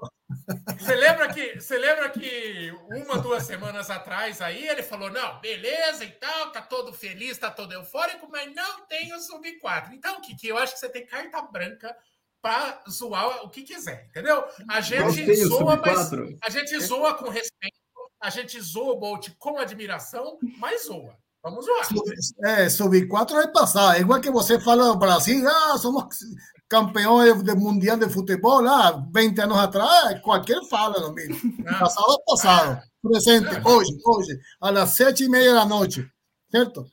Você lembra que você lembra que uma duas semanas atrás aí ele falou não beleza e tal tá todo feliz tá todo eufórico mas não tem o sub 4 então Kiki eu acho que você tem carta branca para zoar o que quiser, entendeu? A gente zoa, mas a gente zoa com respeito, a gente zoa o Bolt com admiração, mas zoa. Vamos lá. É, sub 4 é passar. É igual que você fala no Brasil, ah, somos campeões do mundial de futebol, ah, 20 anos atrás, qualquer fala no mesmo. Ah. Passado é passado. Presente, ah. hoje, hoje, às sete e meia da noite. Certo?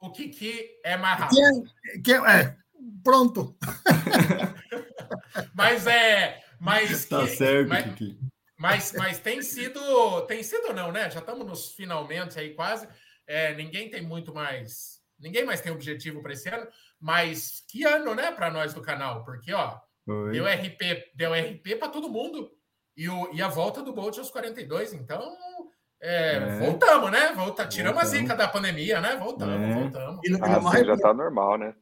O Kiki é mais rápido. Quem, quem, é, pronto. mas é. Mas, tá que, certo, mas, Kiki. Mas, mas tem sido. Tem sido, não, né? Já estamos nos finalmente aí quase. É, ninguém tem muito mais. Ninguém mais tem objetivo para esse ano, mas que ano, né, para nós do canal? Porque, ó, Oi. deu RP, deu RP para todo mundo. E, o, e a volta do Bolt aos 42, então é, é. Voltamos, né? Volta, tiramos voltamos. a zica da pandemia, né? Voltamos, é. voltamos. E, ah, mais, já está normal, né?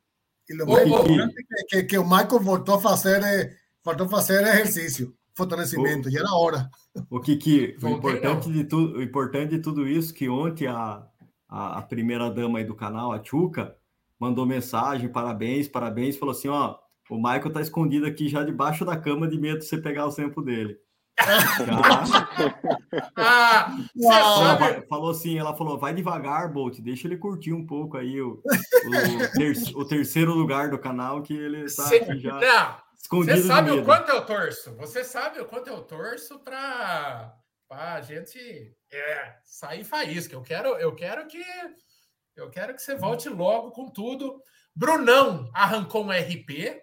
E o mais importante é que, que, o Michael voltou a fazer, voltou a fazer exercício, fortalecimento, o, já era hora. O Kiki, o importante, de tudo, o importante de tudo isso que ontem a, a, a primeira dama aí do canal, a Chuca, mandou mensagem, parabéns, parabéns, falou assim, ó, o Michael tá escondido aqui já debaixo da cama de medo de você pegar o tempo dele. ah, falou, falou assim, ela falou, vai devagar, Bolt, deixa ele curtir um pouco aí o, o, ter, o terceiro lugar do canal que ele tá Cê, aqui já não, escondido. Você sabe o quanto eu torço? Você sabe o quanto eu torço para a gente é, sair faísca. Eu quero, eu quero que eu quero que você volte logo com tudo. Brunão arrancou um RP.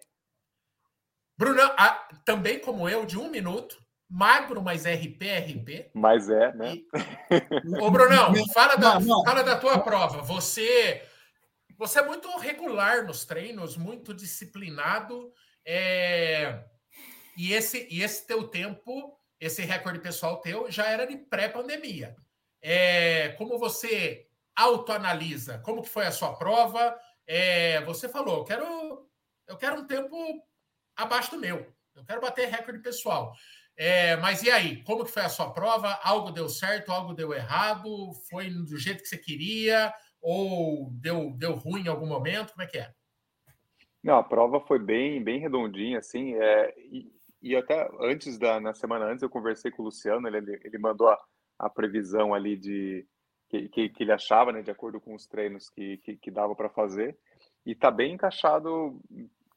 Brunão, ah, também como eu, de um minuto magro, mas RP, RP. Mas é, né? E... Ô, Brunão, fala da, fala da tua prova. Você, você é muito regular nos treinos, muito disciplinado. É... E, esse, e esse teu tempo, esse recorde pessoal teu, já era de pré-pandemia. É... Como você autoanalisa? Como que foi a sua prova? É... Você falou, eu quero, eu quero um tempo abaixo do meu. Eu quero bater recorde pessoal. É, mas e aí? Como que foi a sua prova? Algo deu certo, algo deu errado? Foi do jeito que você queria? Ou deu, deu ruim em algum momento? Como é que é? Não, a prova foi bem, bem redondinha, assim. É, e até antes da na semana antes eu conversei com o Luciano, ele, ele mandou a, a previsão ali de que, que, que, ele achava, né, de acordo com os treinos que, que, que dava para fazer. E tá bem encaixado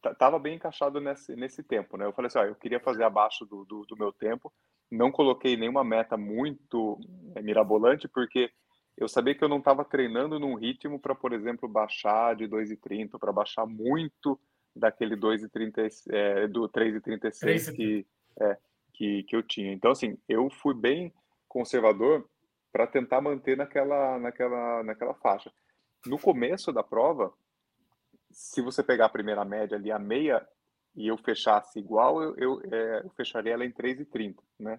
estava bem encaixado nesse, nesse tempo, né? Eu falei assim, ó, eu queria fazer abaixo do, do, do meu tempo, não coloquei nenhuma meta muito é, mirabolante, porque eu sabia que eu não estava treinando num ritmo para, por exemplo, baixar de 2,30, para baixar muito daquele 2,30, é, do 3,36 que, é, que, que eu tinha. Então, assim, eu fui bem conservador para tentar manter naquela, naquela, naquela faixa. No começo da prova, se você pegar a primeira média ali, a meia, e eu fechasse igual, eu, eu, é, eu fecharia ela em 3,30, né?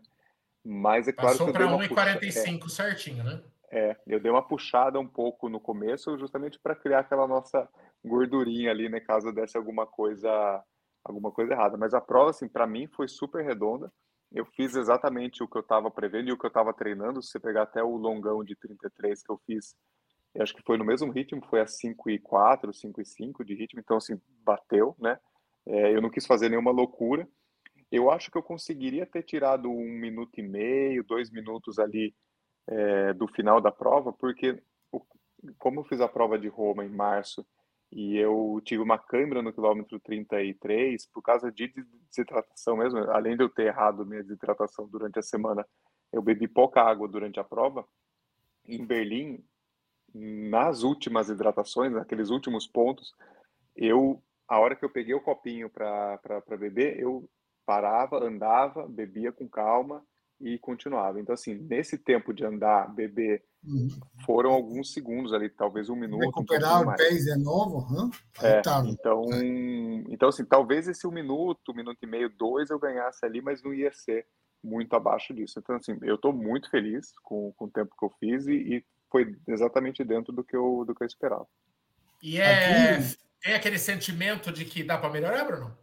Mas é claro Passou que. Passou para 1,45 é, certinho, né? É, eu dei uma puxada um pouco no começo, justamente para criar aquela nossa gordurinha ali, né? Caso desse alguma coisa, alguma coisa errada. Mas a prova, assim, para mim foi super redonda. Eu fiz exatamente o que eu estava prevendo e o que eu estava treinando. Se você pegar até o longão de 33 que eu fiz eu acho que foi no mesmo ritmo, foi a 5 e 4, 5 e 5 de ritmo, então assim, bateu, né? É, eu não quis fazer nenhuma loucura. Eu acho que eu conseguiria ter tirado um minuto e meio, dois minutos ali é, do final da prova, porque como eu fiz a prova de Roma em março e eu tive uma câimbra no quilômetro 33 por causa de desidratação mesmo, além de eu ter errado minha desidratação durante a semana, eu bebi pouca água durante a prova. Em Berlim, nas últimas hidratações, naqueles últimos pontos, eu, a hora que eu peguei o copinho para beber, eu parava, andava, bebia com calma e continuava. Então, assim, nesse tempo de andar, beber, uhum. foram alguns segundos ali, talvez um minuto. Recuperar um o pés de novo? Hum? É, então, é. então, assim, talvez esse um minuto, um minuto e meio, dois eu ganhasse ali, mas não ia ser muito abaixo disso. Então, assim, eu estou muito feliz com, com o tempo que eu fiz e, e foi exatamente dentro do que eu, do que eu esperava. E é, Aqui... tem aquele sentimento de que dá para melhorar, Bruno?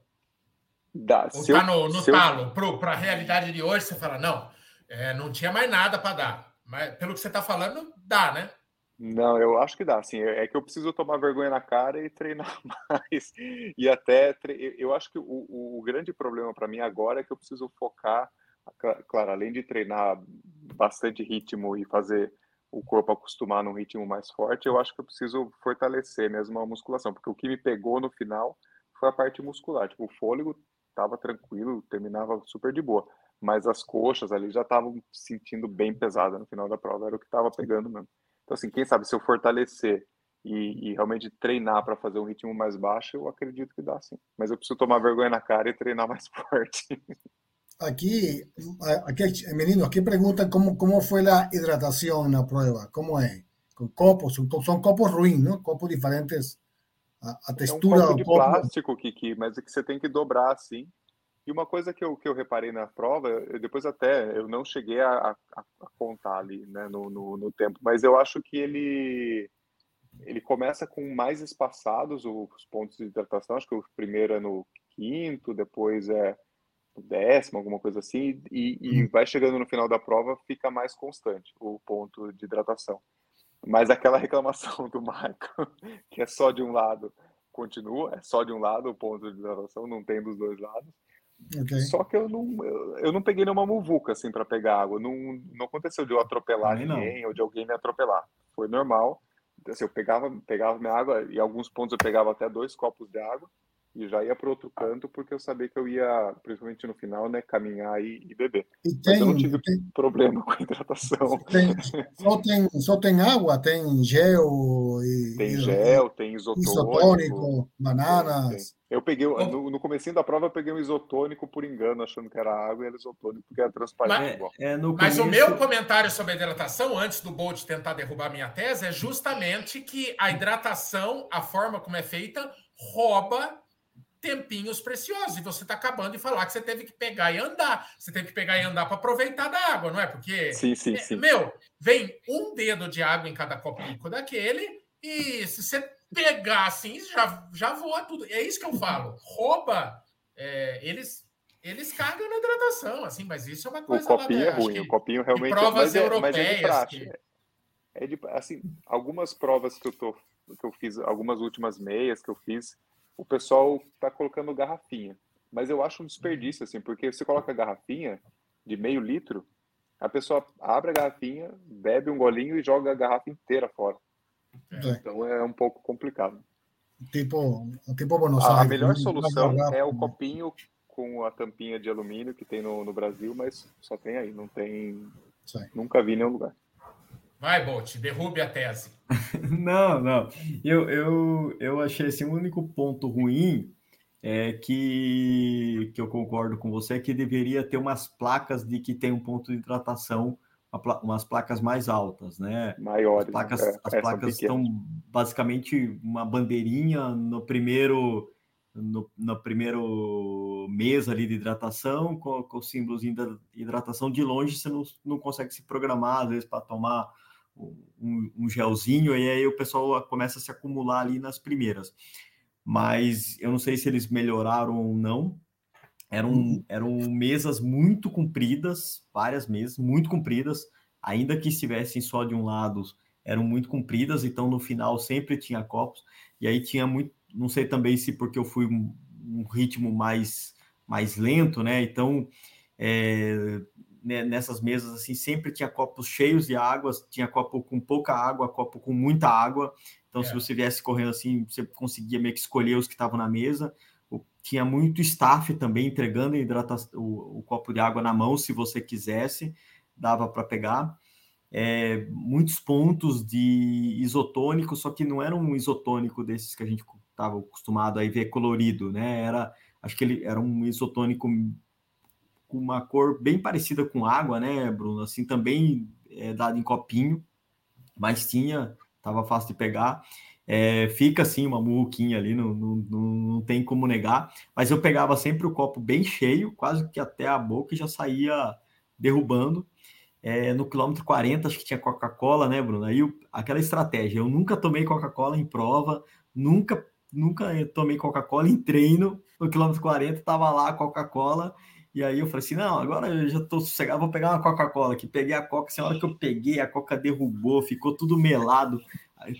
Dá. Ou tá no, no talo, para a realidade de hoje, você fala, não, é, não tinha mais nada para dar. Mas pelo que você está falando, dá, né? Não, eu acho que dá. Assim, é que eu preciso tomar vergonha na cara e treinar mais. E até, eu acho que o, o grande problema para mim agora é que eu preciso focar, claro, além de treinar bastante ritmo e fazer o corpo acostumar num ritmo mais forte, eu acho que eu preciso fortalecer mesmo a musculação, porque o que me pegou no final foi a parte muscular. Tipo, o fôlego estava tranquilo, terminava super de boa, mas as coxas ali já estavam sentindo bem pesada no final da prova, era o que estava pegando mesmo. Então, assim, quem sabe se eu fortalecer e, e realmente treinar para fazer um ritmo mais baixo, eu acredito que dá sim. Mas eu preciso tomar vergonha na cara e treinar mais forte. Aqui, aqui menino, aqui pergunta como, como foi a hidratação na prova, como é? Com copos, são copos ruins, não? Copos diferentes. A, a textura é um copo de plástico, Kiki, mas é que você tem que dobrar assim. E uma coisa que eu, que eu reparei na prova, eu depois até eu não cheguei a, a, a contar ali né, no, no, no, tempo, mas eu acho que ele ele começa com mais espaçados os pontos de hidratação. Acho que o primeiro é no quinto, depois é décimo, alguma coisa assim, e, e uhum. vai chegando no final da prova, fica mais constante o ponto de hidratação. Mas aquela reclamação do Marco, que é só de um lado, continua, é só de um lado o ponto de hidratação, não tem dos dois lados. Okay. Só que eu não, eu, eu não peguei nenhuma muvuca assim para pegar água. Não, não aconteceu de eu atropelar ninguém ou de alguém me atropelar. Foi normal. Assim, eu pegava, pegava minha água e alguns pontos eu pegava até dois copos de água e já ia para outro canto porque eu sabia que eu ia, principalmente no final, né, caminhar e, e beber. E tem, Mas eu não tive tem, problema com a hidratação. Tem, só, tem, só tem água, tem gel e, tem gel, tem isotônico, isotônico bananas. Eu peguei no, no comecinho da prova eu peguei um isotônico por engano, achando que era água e era isotônico porque era transparente. Mas, é, mas começo... o meu comentário sobre a hidratação antes do Bolt tentar derrubar minha tese é justamente que a hidratação, a forma como é feita, rouba tempinhos preciosos. E você está acabando de falar que você teve que pegar e andar. Você teve que pegar e andar para aproveitar da água, não é? Porque, sim, sim, sim. meu, vem um dedo de água em cada copinho daquele, e se você pegar assim, já, já voa tudo. É isso que eu falo. Rouba, é, eles. Eles carregam na hidratação, assim, mas isso é uma coisa. O copinho lá, é ruim, o copinho realmente. Provas é, europeias. É, que... é de, assim, algumas provas que eu tô, que eu fiz, algumas últimas meias que eu fiz, o pessoal está colocando garrafinha. Mas eu acho um desperdício, assim, porque você coloca garrafinha de meio litro, a pessoa abre a garrafinha, bebe um golinho e joga a garrafa inteira fora. É. Então é um pouco complicado. Tipo, tipo Buenos a, a melhor solução é o copinho com a tampinha de alumínio que tem no, no Brasil, mas só tem aí, não tem. Nunca vi em nenhum lugar. Vai, Bolt, derrube a tese. não, não. Eu, eu, eu achei assim, o único ponto ruim é que, que eu concordo com você é que deveria ter umas placas de que tem um ponto de hidratação, umas placas mais altas, né? Maiores. As placas, é, as placas estão basicamente uma bandeirinha no primeiro no, no primeiro mês ali de hidratação, com, com o símbolozinho da hidratação de longe, você não, não consegue se programar, às vezes, para tomar um, um gelzinho, e aí o pessoal começa a se acumular ali nas primeiras. Mas eu não sei se eles melhoraram ou não. Eram, uhum. eram mesas muito compridas, várias mesas muito compridas, ainda que estivessem só de um lado, eram muito compridas, então no final sempre tinha copos, e aí tinha muito, não sei também se porque eu fui um, um ritmo mais, mais lento, né? Então é, né, nessas mesas assim sempre tinha copos cheios de água, tinha copo com pouca água, copo com muita água. Então, é. se você viesse correndo assim, você conseguia meio que escolher os que estavam na mesa. Tinha muito staff também entregando hidrata o, o copo de água na mão, se você quisesse, dava para pegar. É, muitos pontos de isotônico, só que não era um isotônico desses que a gente estava acostumado a ver colorido, né? Era, acho que ele era um isotônico com uma cor bem parecida com água, né, Bruno? Assim, também é dado em copinho, mas tinha, estava fácil de pegar. É, fica assim uma muquinha ali, não, não, não tem como negar. Mas eu pegava sempre o copo bem cheio, quase que até a boca, e já saía derrubando. É, no quilômetro 40, acho que tinha Coca-Cola, né, Bruno? Aí aquela estratégia, eu nunca tomei Coca-Cola em prova, nunca, nunca tomei Coca-Cola em treino. No quilômetro 40 estava lá a Coca-Cola e aí eu falei assim: não, agora eu já tô sossegado, vou pegar uma Coca-Cola aqui. Peguei a Coca, assim, a hora que eu peguei, a Coca derrubou, ficou tudo melado.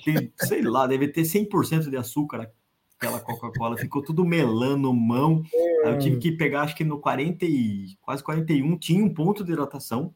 Tem, sei lá, deve ter 100% de açúcar aquela Coca-Cola, ficou tudo melando mão. Aí eu tive que pegar, acho que no 40 e quase 41, tinha um ponto de hidratação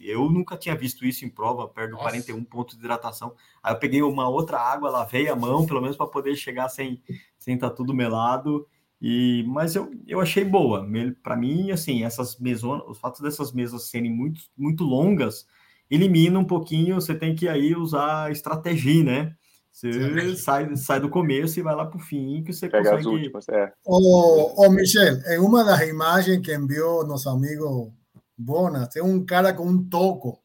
eu nunca tinha visto isso em prova, perto de 41 pontos de hidratação. Aí eu peguei uma outra água, lavei a mão, pelo menos para poder chegar sem sem estar tá tudo melado. E, mas eu, eu achei boa. Para mim, assim, essas mesonas, os fatos dessas mesas serem muito, muito longas, elimina um pouquinho, você tem que aí usar estratégia, né? Você sai, sai do começo e vai lá para o fim, que você Pega consegue... as últimas, é. Ô, ô, Michel, em uma das imagens que enviou nosso amigo Bona, tem um cara com um toco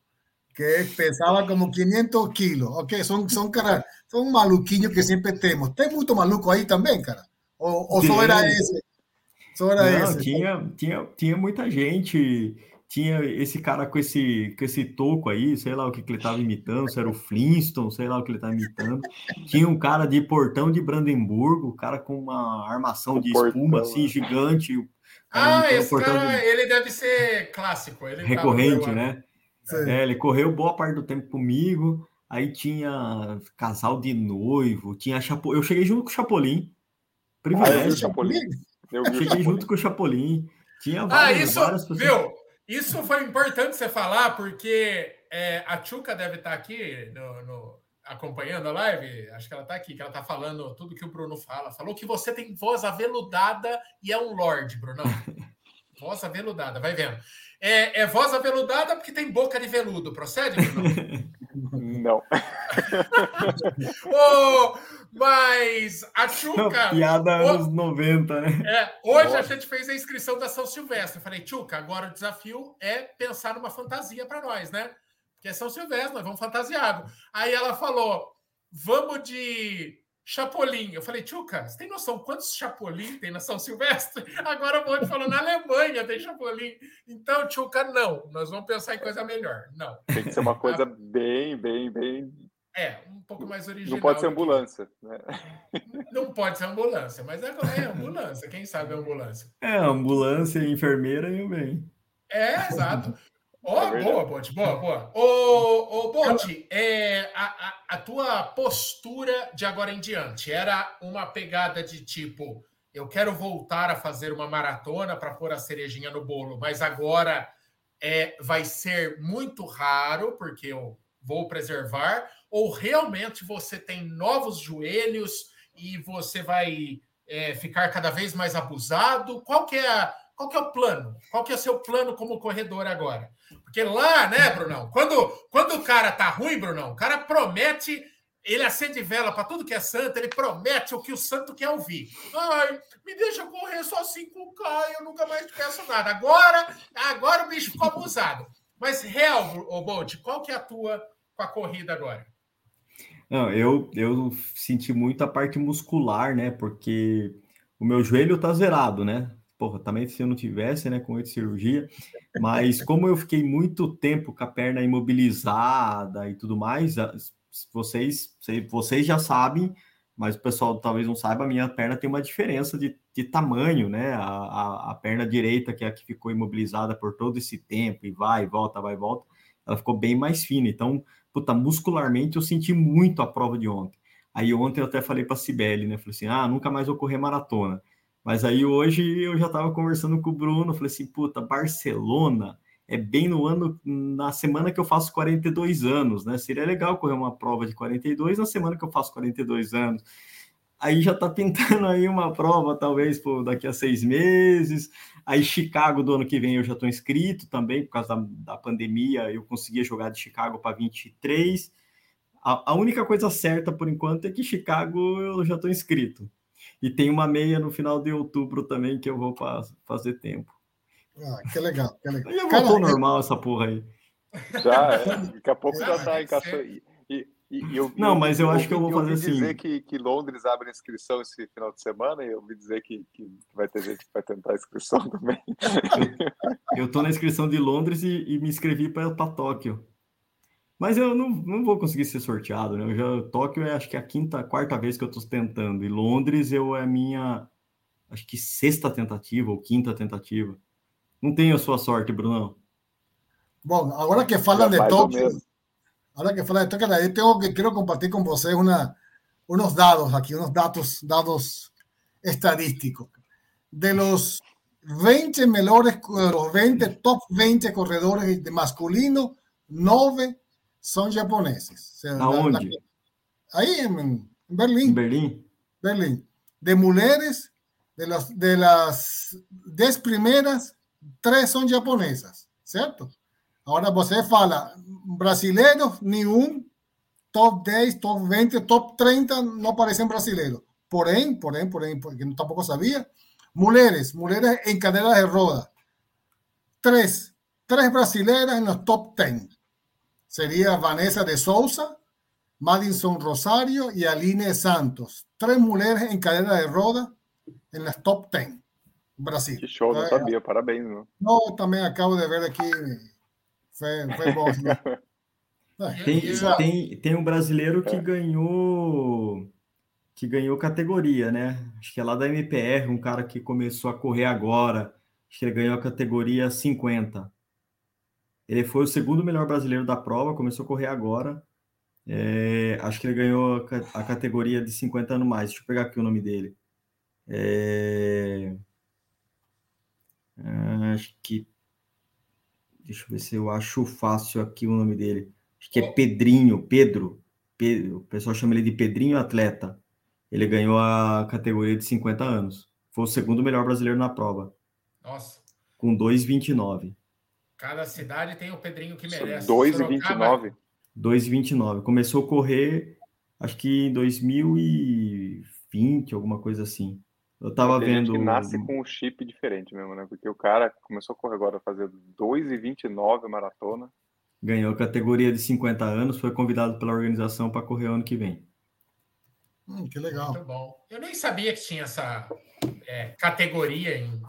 que pesava como 500 quilos. Ok, são, são, cara, são maluquinhos que sempre temos. Tem muito maluco aí também, cara? Ou, ou só era esse? Só era Não, esse? Tinha, tinha, tinha muita gente. Tinha esse cara com esse, com esse toco aí, sei lá o que, que ele estava imitando, se era o Flintstone, sei lá o que ele estava imitando. Tinha um cara de portão de Brandemburgo, o cara com uma armação de portão, espuma assim, é. gigante. Ah, esse cara, de... ele deve ser clássico. Ele Recorrente, né? É, ele correu boa parte do tempo comigo. Aí tinha casal de noivo, tinha Chapo... Eu cheguei junto com o Chapolin. Privilégio. Ah, eu Chapolin. Eu cheguei junto com o Chapolin. Tinha ah, várias, ah, isso, várias viu? Isso foi importante você falar, porque é, a Tchuca deve estar aqui no, no, acompanhando a live. Acho que ela está aqui, que ela está falando tudo que o Bruno fala. Falou que você tem voz aveludada e é um lord, Bruno. voz aveludada, vai vendo. É, é voz aveludada porque tem boca de veludo. Procede, Bruno? Não. oh, mas a Tchuca. Piada anos 90, né? É, hoje Nossa. a gente fez a inscrição da São Silvestre. Eu falei, Tchuca, agora o desafio é pensar numa fantasia para nós, né? Porque é São Silvestre, nós vamos fantasiado. Aí ela falou: vamos de Chapolin. Eu falei, Tchuca, você tem noção quantos Chapolin tem na São Silvestre? Agora o Monte falou, na Alemanha tem Chapolin. Então, Tchuca, não. Nós vamos pensar em coisa melhor. Não. Tem que ser uma coisa bem, bem, bem. É, um pouco mais original. Não pode ser ambulância. Né? Não pode ser ambulância, mas é, é ambulância. Quem sabe é ambulância. É, ambulância, enfermeira e o bem. É, exato. Oh, é boa, Bote, boa, boa. Ô, ô Bote, é, a, a, a, tua postura de agora em diante era uma pegada de tipo, eu quero voltar a fazer uma maratona para pôr a cerejinha no bolo, mas agora é, vai ser muito raro, porque eu vou preservar, ou realmente você tem novos joelhos e você vai é, ficar cada vez mais abusado? Qual que é a, qual que é o plano? Qual que é o seu plano como corredor agora? Porque lá, né, Brunão? Quando, quando o cara tá ruim, Brunão, o cara promete, ele acende vela para tudo que é santo, ele promete o que o santo quer ouvir. Ai, me deixa correr só 5K, eu nunca mais peço nada. Agora, agora o bicho ficou abusado. Mas, real, ô Bolt, qual que é a tua com a corrida agora? Não, eu, eu senti muito a parte muscular, né? Porque o meu joelho tá zerado, né? porra, também se eu não tivesse, né, com oito cirurgia, mas como eu fiquei muito tempo com a perna imobilizada e tudo mais, vocês, vocês já sabem, mas o pessoal talvez não saiba, a minha perna tem uma diferença de, de tamanho, né? A, a, a, perna direita, que é a que ficou imobilizada por todo esse tempo, e vai, volta, vai, volta, ela ficou bem mais fina. Então, puta, muscularmente eu senti muito a prova de ontem. Aí ontem eu até falei para a Cibele, né? Falei assim: ah, nunca mais vou correr maratona. Mas aí hoje eu já estava conversando com o Bruno, falei assim, puta, Barcelona é bem no ano, na semana que eu faço 42 anos, né? Seria legal correr uma prova de 42 na semana que eu faço 42 anos. Aí já está pintando aí uma prova, talvez, por daqui a seis meses. Aí Chicago do ano que vem eu já estou inscrito também, por causa da, da pandemia, eu conseguia jogar de Chicago para 23. A, a única coisa certa por enquanto é que Chicago eu já estou inscrito. E tem uma meia no final de outubro também que eu vou fazer tempo. Ah, que legal, que legal. Já voltou normal essa porra aí. Já, é. Daqui a pouco já tá encaixando. E, e, e eu, não, mas eu, eu acho que eu vou fazer assim. dizer que, que Londres abre inscrição esse final de semana e eu ouvi dizer que, que vai ter gente que vai tentar a inscrição também. Eu tô na inscrição de Londres e, e me inscrevi para Tóquio. Mas eu não, não vou conseguir ser sorteado, né? Eu já, Tóquio é acho que a quinta, quarta vez que eu estou tentando. E Londres eu é a minha, acho que sexta tentativa ou quinta tentativa. Não tenho a sua sorte, Brunão. Bom, agora que fala de Tóquio, agora que fala de Tóquio, eu tenho que quero compartir com vocês uma, unos dados aqui, unos dados, dados estadísticos. De los 20 melhores, los 20 top 20 corredores de masculino, 9 son japoneses. Aonde? Ahí en, Berlín. Berlín. Berlín. De mujeres, de las, de las 10 primeras, 3 son japonesas, ¿cierto? Ahora você fala, brasileiros, nenhum, top 10, top 20, top 30 não parecem brasileiros. Porém, porém, porém, porque tampoco sabia, mulheres, mulheres em cadeira de roda. Três, três brasileiras nos top 10. Seria Vanessa de Souza, Madison Rosario e Aline Santos. Três mulheres em cadeira de roda em las top 10. Brasil. Que show, não sabia, parabéns. Não, não também acabo de ver aqui foi, foi bom. É, tem, tem, tem um brasileiro que é. ganhou que ganhou categoria, né? Acho que é lá da MPR, um cara que começou a correr agora. Acho que ele ganhou a categoria 50. Ele foi o segundo melhor brasileiro da prova, começou a correr agora. É, acho que ele ganhou a, categoria de 50 anos mais. Deixa eu pegar aqui o nome dele. É, acho que Deixa eu ver se eu acho fácil aqui o nome dele. Acho que é Pedrinho, Pedro. Pedro. O pessoal chama ele de Pedrinho Atleta. Ele ganhou a categoria de 50 anos. Foi o segundo melhor brasileiro na prova. Nossa. Com 2,29. Cada cidade tem o Pedrinho que merece. 2,29. 2,29. Começou a correr, acho que em 2020, alguma coisa assim. Eu tava Tem vendo. que nasce com um chip diferente mesmo, né? Porque o cara começou a correr agora a fazer 2,29 maratona. Ganhou a categoria de 50 anos, foi convidado pela organização para correr ano que vem. Hum, que legal. Muito bom. Eu nem sabia que tinha essa é, categoria em,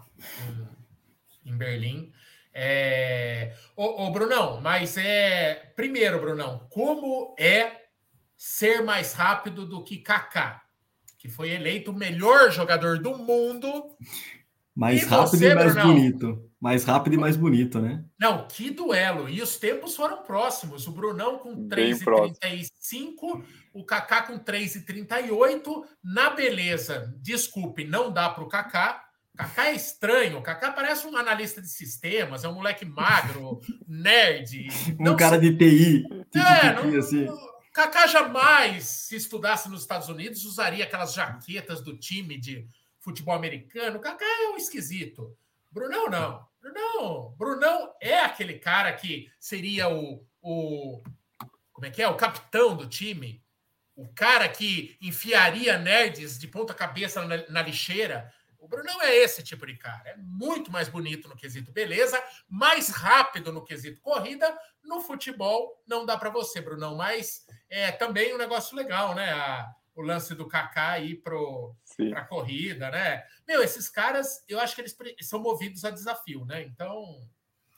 em, em Berlim. É... Ô, ô, Brunão, mas é. Primeiro, Brunão, como é ser mais rápido do que Kaká? Que foi eleito o melhor jogador do mundo. Mais e rápido você, e mais Brunão? bonito. Mais rápido e mais bonito, né? Não, que duelo. E os tempos foram próximos. O Brunão com 3,35, o Kaká com 3,38. Na beleza, desculpe, não dá para o Kaká. Kaká é estranho. Kaká parece um analista de sistemas, é um moleque magro, nerd. Um cara se... de TI. É, não, assim. Kaká jamais, se estudasse nos Estados Unidos, usaria aquelas jaquetas do time de futebol americano. Kaká é um esquisito. Brunão, não. Brunão, Brunão é aquele cara que seria o, o. Como é que é? O capitão do time. O cara que enfiaria nerds de ponta cabeça na, na lixeira. O Brunão é esse tipo de cara. É muito mais bonito no quesito beleza, mais rápido no quesito corrida. No futebol, não dá para você, Brunão, mas é também um negócio legal, né? A, o lance do Kaká ir para a corrida, né? Meu, esses caras, eu acho que eles são movidos a desafio, né? Então,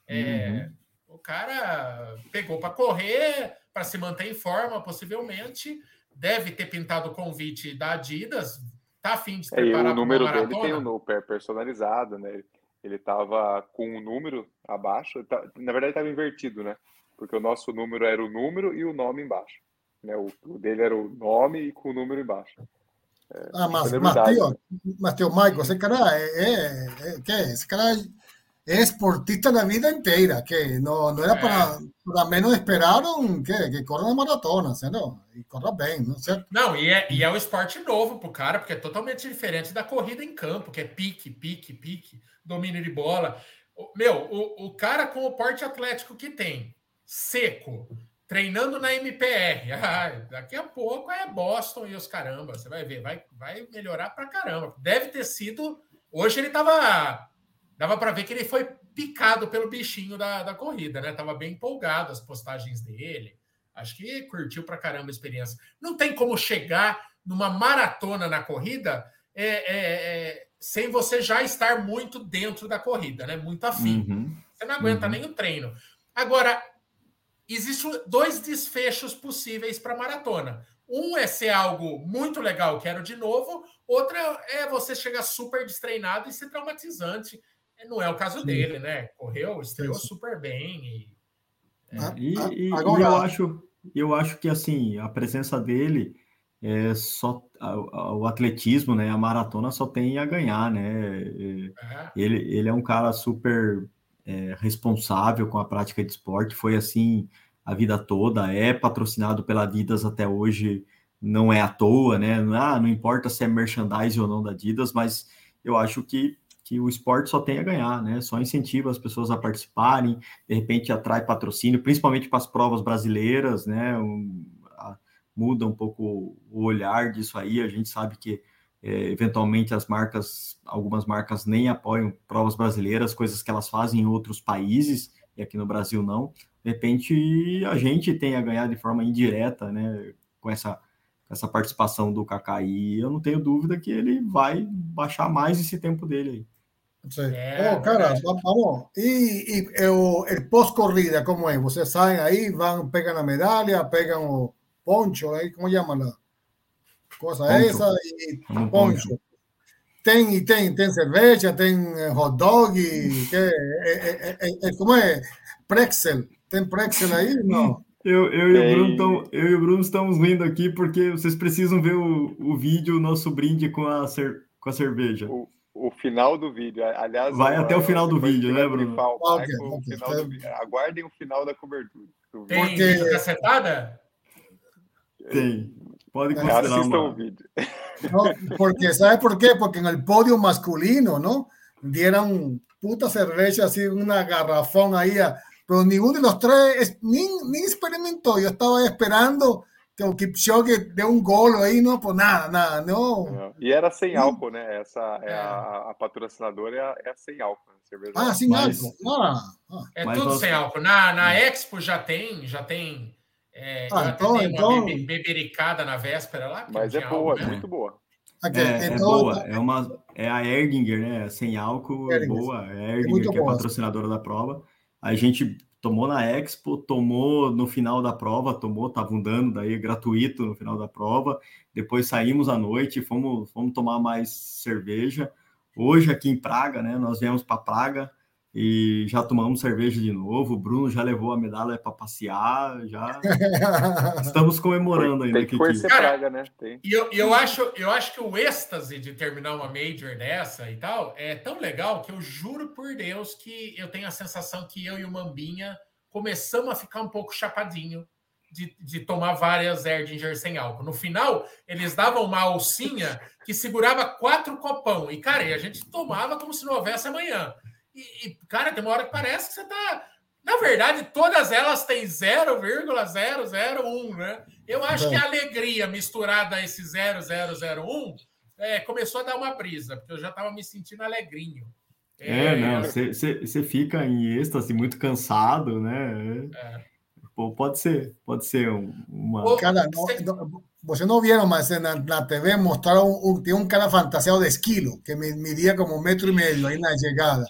é, uhum. o cara pegou para correr, para se manter em forma, possivelmente. Deve ter pintado o convite da Adidas, Tá afim de se preparar é, o número dele tem o um personalizado, né? Ele tava com um número abaixo, tá, na verdade estava invertido, né? Porque o nosso número era o número e o nome embaixo. Né? O, o dele era o nome e com o número embaixo. É, ah, mas, Matheus, Matheus, Michael, esse cara é, é, é, que esse cara é esportista na vida inteira, que não, não era para, para menos esperaram que, que corra uma maratona, certo? E corra bem, não certo? Não, e é, e é um esporte novo para o cara, porque é totalmente diferente da corrida em campo, que é pique, pique, pique, domínio de bola. Meu, o, o cara com o porte atlético que tem, seco, treinando na MPR, ah, daqui a pouco é Boston e os caramba, você vai ver, vai, vai melhorar para caramba. Deve ter sido. Hoje ele estava dava para ver que ele foi picado pelo bichinho da, da corrida, né? Tava bem empolgado as postagens dele. Acho que curtiu para caramba a experiência. Não tem como chegar numa maratona na corrida é, é, é, sem você já estar muito dentro da corrida, né? Muito afim. Uhum. Você não aguenta uhum. nem o treino. Agora, existem dois desfechos possíveis para maratona. Um é ser algo muito legal, quero de novo. Outra é você chegar super destreinado e ser traumatizante não é o caso Sim. dele, né? Correu, estreou Sim. super bem. E, é. e, e, Agora... e, eu, acho, eu acho que assim, a presença dele é, só o atletismo, né, a maratona só tem a ganhar, né? É, ele, ele é um cara super é, responsável com a prática de esporte, foi assim a vida toda, é patrocinado pela Adidas até hoje, não é à toa, né? Ah, não importa se é merchandise ou não da Adidas, mas eu acho que, que o esporte só tem a ganhar, né? Só incentiva as pessoas a participarem, de repente atrai patrocínio, principalmente para as provas brasileiras, né? Um, muda um pouco o olhar disso aí. A gente sabe que é, eventualmente as marcas, algumas marcas nem apoiam provas brasileiras, coisas que elas fazem em outros países e aqui no Brasil não. De repente a gente tem a ganhar de forma indireta, né, com essa essa participação do Kaká e eu não tenho dúvida que ele vai baixar mais esse tempo dele aí. Sí. É, oh, cara, vamos. E, e o, el pós-corrida, como é? Vocês saem aí, vão, pegam a medalha, pegam o, poncho, ¿eh? ¿cómo llaman la cosa poncho. esa? Y poncho. poncho. Ten y ten, ten cerveza, ten eh, hot dog y ¿qué? Eh, eh, eh, ¿cómo es? Prexel. Tem Prexel aí? Não. Eu, eu, e o Bruno tão, eu e o Bruno estamos rindo aqui porque vocês precisam ver o, o vídeo, o nosso brinde com a, cer, com a cerveja. O, o final do vídeo. Aliás, vai até o final do vídeo, né, Bruno? Okay, okay, okay. Aguardem o final da cobertura. Tem Porque... cacetada? Tem. Pode considerar Assistam o vídeo. No, porque, ¿sabe por qué? Porque en el podio masculino, ¿no? Dieron puta cerveza así, una garrafón ahí, pero ninguno de los tres ni, ni experimentó. Yo estaba esperando o Kipchoge dê um golo aí, não, por nada, nada, não. E era sem álcool, né? Essa é a, a patrocinadora é, a, é sem álcool. Né? Cerveja ah, sem Mas, álcool. Ah, ah. É tudo nós... sem álcool. Na, na Expo já tem, já tem é, ah, então, até então... uma bebericada na véspera lá. Mas é boa, álcool, é muito boa. Okay, é, então, é, boa, é uma é a Erdinger, né? Sem álcool, é boa. É a Erdinger, é que é patrocinadora da prova. A gente tomou na Expo, tomou no final da prova, tomou, tava andando daí gratuito no final da prova. Depois saímos à noite, fomos, fomos tomar mais cerveja. Hoje aqui em Praga, né? Nós viemos para Praga e já tomamos cerveja de novo. O Bruno já levou a medalha para passear, já estamos comemorando ainda. Tem que conhecer Praga, né? Tem. E eu, eu, acho, eu acho que o êxtase de terminar uma major dessa e tal é tão legal que eu juro por Deus que eu tenho a sensação que eu e o Mambinha começamos a ficar um pouco chapadinho de, de tomar várias Erdinger sem álcool. No final, eles davam uma alcinha que segurava quatro copão. E, cara, e a gente tomava como se não houvesse amanhã. E, e, cara, tem uma hora que parece que você tá. Na verdade, todas elas têm 0,001, né? Eu acho que a alegria misturada a esse 0,001 é, começou a dar uma brisa, porque eu já estava me sentindo alegrinho. É, é não, você fica em êxtase, muito cansado, né? É. Pô, pode ser, pode ser uma. Cara, não, não, vocês não viram, mas na, na TV mostraram um, tem um cara fantasiado de esquilo, que media como um metro e meio aí na chegada.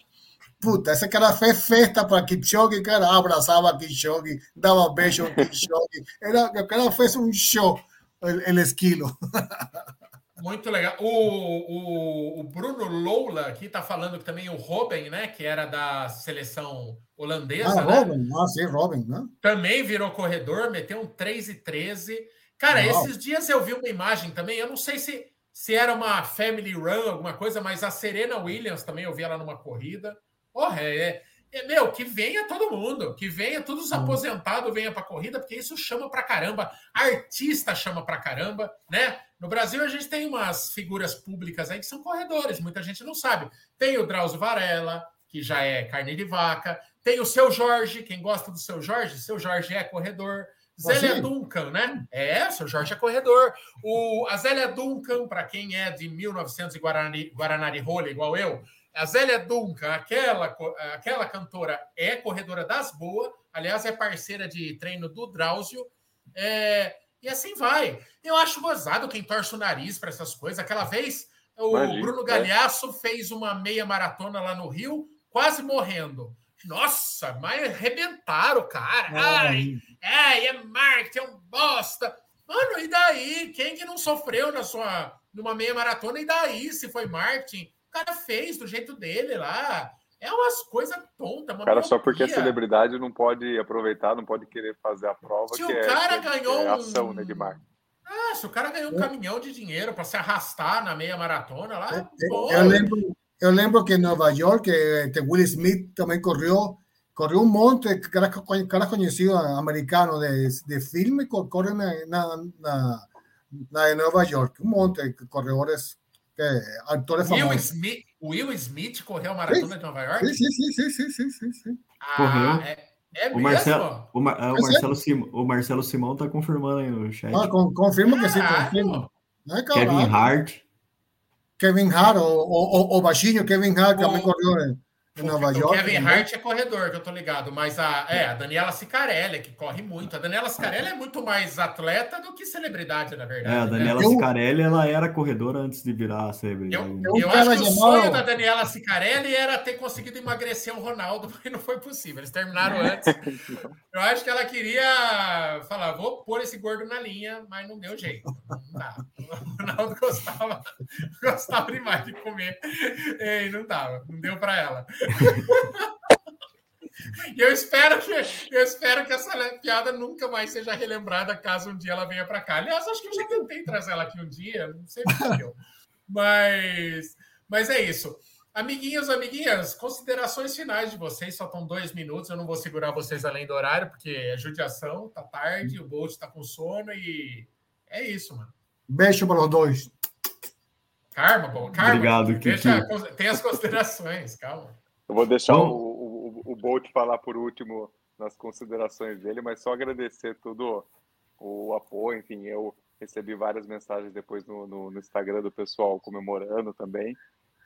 Puta, esse cara fez festa para Kipchoge, cara abraçava Kipchoge, dava beijo ao Kipchoge. Era, o cara fez um show, el, esquilo. Muito legal. O, o, o, Bruno Loula aqui está falando que também o Robin, né? Que era da seleção holandesa. Ah, né? Robin, ah, sim, Robin, né? Também virou corredor, meteu um 3 e 13. Cara, Uau. esses dias eu vi uma imagem também, eu não sei se, se era uma family run, alguma coisa, mas a Serena Williams também eu vi ela numa corrida. Porra, é, é, meu, que venha todo mundo, que venha todos os aposentados, venha para corrida, porque isso chama para caramba, artista chama para caramba, né? No Brasil a gente tem umas figuras públicas aí que são corredores, muita gente não sabe. Tem o Drauzio Varela, que já é carne de vaca, tem o seu Jorge, quem gosta do seu Jorge, seu Jorge é corredor. Zélia Duncan, né? É, o seu Jorge é corredor. O, a Zélia Duncan, para quem é de 1900 e Guarani, Guaranari Rolha, igual eu, a Zélia Duncan, aquela, aquela cantora, é corredora das boas, aliás, é parceira de treino do Drauzio. É, e assim vai. Eu acho gozado quem torce o nariz para essas coisas. Aquela vez, o Imagina, Bruno é. Galhaço é. fez uma meia maratona lá no Rio, quase morrendo. Nossa, mas arrebentaram o cara. Ai, é, é marketing, é um bosta. Mano, e daí? Quem que não sofreu na sua numa meia maratona? E daí, se foi marketing? O cara fez do jeito dele lá. É umas coisas tontas. Cara, miopia. só porque é celebridade não pode aproveitar, não pode querer fazer a prova. Se o cara é, ganhou é ação, um... né, de marketing. Ah, se o cara ganhou um caminhão de dinheiro para se arrastar na meia maratona lá. Eu lembro, eu lembro que em Nova York, este Will Smith também correu, correu um monte de caras, caras conhecidos americanos de, de filme, correm na, na, na, na Nova York. Um monte de corredores, atores Will famosos. Smith, Will Smith correu a maratona de Nova York? Sim, sim, sim, sim, sim, sim, sim. Ah, Correu. É, é O mesmo? Marcelo, o, Mar- é, o é- Marcelo Sim- o Marcelo Simão tá confirmando aí no chat. Ah, con- confirmo que sim. Não é Kevin. Hart. Kevin Hart, o, o, o baixinho Kevin Hart também O- correu em, O- Nova o York. Kevin também. Hart é corredor, que eu tô ligado, mas a, é, a Daniela Sicarelli, que corre muito. A Daniela Sicarelli é muito mais atleta do que celebridade, na verdade. É, a né? Daniela Eu- Sicarelli, ela era corredora antes de virar celebridade. Eu, né? Eu- eu acho que o sonho da Daniela Sicarelli era ter conseguido emagrecer o Ronaldo, mas não foi possível. Eles terminaram antes. Eu acho que ela queria falar, vou pôr esse gordo na linha, mas não deu jeito. Não dá. O Ronaldo gostava, gostava demais de comer. E não dava, não deu para ela. Eu espero que eu espero que essa piada nunca mais seja relembrada caso um dia ela venha para cá. Aliás, acho que eu já tentei trazer ela aqui um dia, não sei por que deu. Mas, mas é isso. Amiguinhos, amiguinhas, considerações finais de vocês. Só estão dois minutos. Eu não vou segurar vocês além do horário, porque é judiação, tá tarde, o Bolt tá com sono e é isso, mano. Beijo para os dois. Karma, bom. Karma. Obrigado, Deixa, Kiki. tem as considerações, calma. Eu vou deixar Bom. o, o, o Bolt falar por último nas considerações dele, mas só agradecer todo o apoio. Enfim, eu recebi várias mensagens depois no, no, no Instagram do pessoal comemorando também.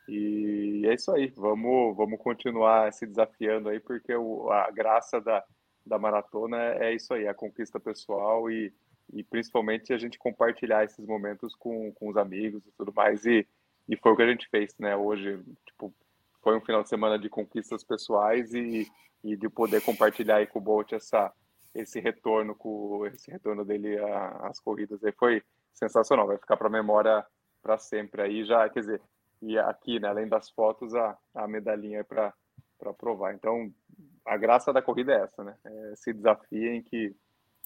E é isso aí, vamos, vamos continuar se desafiando aí, porque o, a graça da, da maratona é isso aí, a conquista pessoal e, e principalmente a gente compartilhar esses momentos com, com os amigos e tudo mais. E, e foi o que a gente fez, né? Hoje, tipo, foi um final de semana de conquistas pessoais e, e de poder compartilhar aí com o Bolt essa, esse retorno com esse retorno dele às corridas aí foi sensacional, vai ficar para memória para sempre aí já, quer dizer, e aqui, né, além das fotos, a, a medalhinha para para provar. Então, a graça da corrida é essa, né? É, se desafiem que,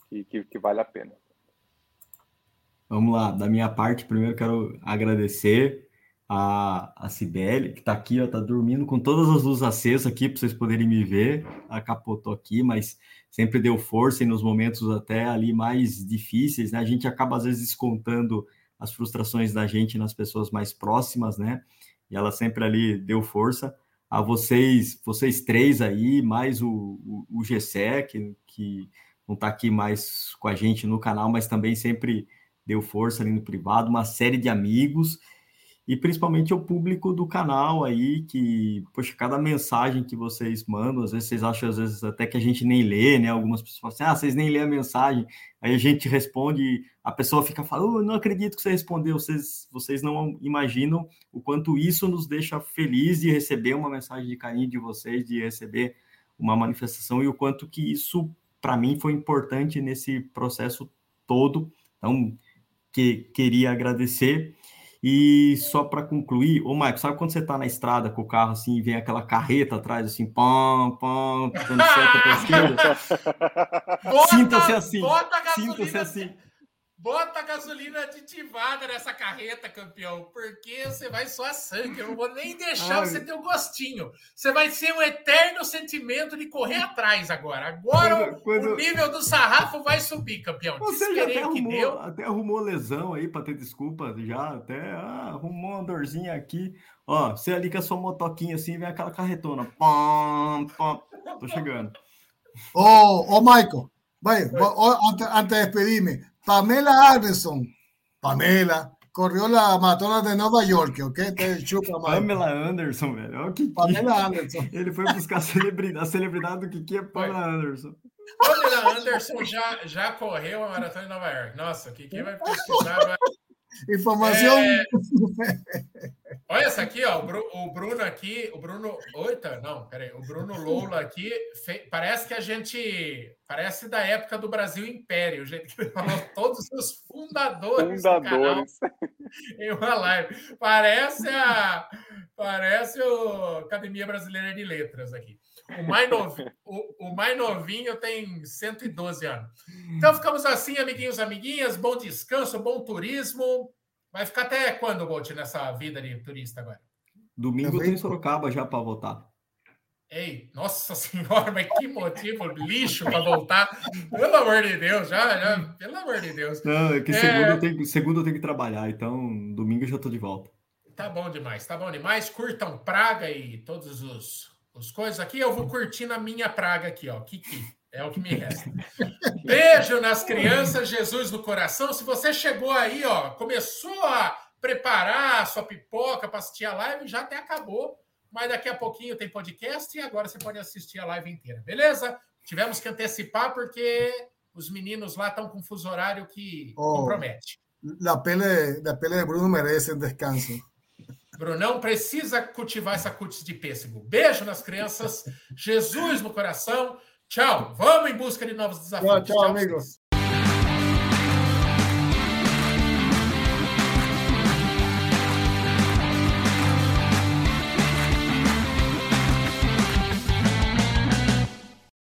que, que, que vale a pena. Vamos lá, da minha parte, primeiro quero agradecer a, a Cibele, que está aqui, ó, tá dormindo com todas as luzes acesas aqui para vocês poderem me ver. Ela capotou aqui, mas sempre deu força e nos momentos até ali mais difíceis, né? A gente acaba às vezes descontando as frustrações da gente nas pessoas mais próximas, né? E ela sempre ali deu força. A vocês, vocês três aí, mais o, o, o Gessé, que, que não está aqui mais com a gente no canal, mas também sempre deu força ali no privado, uma série de amigos e principalmente o público do canal aí, que, poxa, cada mensagem que vocês mandam, às vezes vocês acham, às vezes, até que a gente nem lê, né? Algumas pessoas falam assim, ah, vocês nem lê a mensagem, aí a gente responde, a pessoa fica falando, oh, não acredito que você respondeu, vocês, vocês não imaginam o quanto isso nos deixa feliz de receber uma mensagem de carinho de vocês, de receber uma manifestação e o quanto que isso, para mim, foi importante nesse processo todo. Então, que queria agradecer. E só para concluir, ô Maicon, sabe quando você está na estrada com o carro assim e vem aquela carreta atrás, assim, pam, pam, dando seta para esquerda? Bota- Sinta-se assim, Bota a gasolina, sinta-se assim. Bota a gasolina aditivada nessa carreta, campeão, porque você vai só a sangue. Eu não vou nem deixar Ai. você ter o gostinho. Você vai ser um eterno sentimento de correr atrás agora. Agora Quando- quando- o nível do sarrafo vai subir, campeão. Você já até arrumou, deu. até arrumou lesão aí para ter desculpa já, até ah, arrumou uma dorzinha aqui. Ó, você ali com a sua motoquinha assim, vem aquela carretona. Pam, pam. Tô chegando. Oh, oh Michael, oh, antes, antes de despedirme, Pamela Anderson, Pamela, corrió la maratona de Nueva York, ¿ok? Te chupa. Pamela Anderson, velho. Olha o que Pamela Anderson. Ele foi buscar a celebridade, a celebridade do Kiki é Pamela Anderson. Pamela Anderson já, já correu a maratona de Nova York. Nossa, o que vai pesquisar agora? Información. É. Olha essa aqui, ó. O, Bru- o Bruno aqui, o Bruno. Oita, não, peraí. O Bruno Loula aqui. fe- Parece que a gente. Parece da época do Brasil Império, o jeito que ele falou todos os fundadores, do canal Fundadores. em uma live. Parece a. Parece o Academia Brasileira de Letras aqui. O mais, novinho, o, o mais novinho tem 112 anos. Então ficamos assim, amiguinhos, amiguinhas. Bom descanso, bom turismo. Vai ficar até quando, Bolt, nessa vida de turista agora? Domingo eu tenho em Sorocaba já para voltar. Ei, nossa senhora, mas que motivo lixo para voltar. Pelo amor de Deus, já, já, pelo amor de Deus. Não, é que é... Segundo, eu tenho, segundo eu tenho que trabalhar, então domingo eu já estou de volta. Tá bom demais, tá bom demais. Curtam Praga e todos os, os coisas aqui. Eu vou curtindo a minha Praga aqui, ó. Kiki. É o que me resta. Beijo nas crianças, Jesus no coração. Se você chegou aí, ó, começou a preparar a sua pipoca para assistir a live, já até acabou mas daqui a pouquinho tem podcast e agora você pode assistir a live inteira, beleza? Tivemos que antecipar porque os meninos lá estão com fuso horário que oh, compromete. A pele, pele de Bruno merece descanso. Brunão precisa cultivar essa cutis de pêssego. Beijo nas crianças, Jesus no coração. Tchau. Vamos em busca de novos desafios. Tchau, tchau, tchau amigos.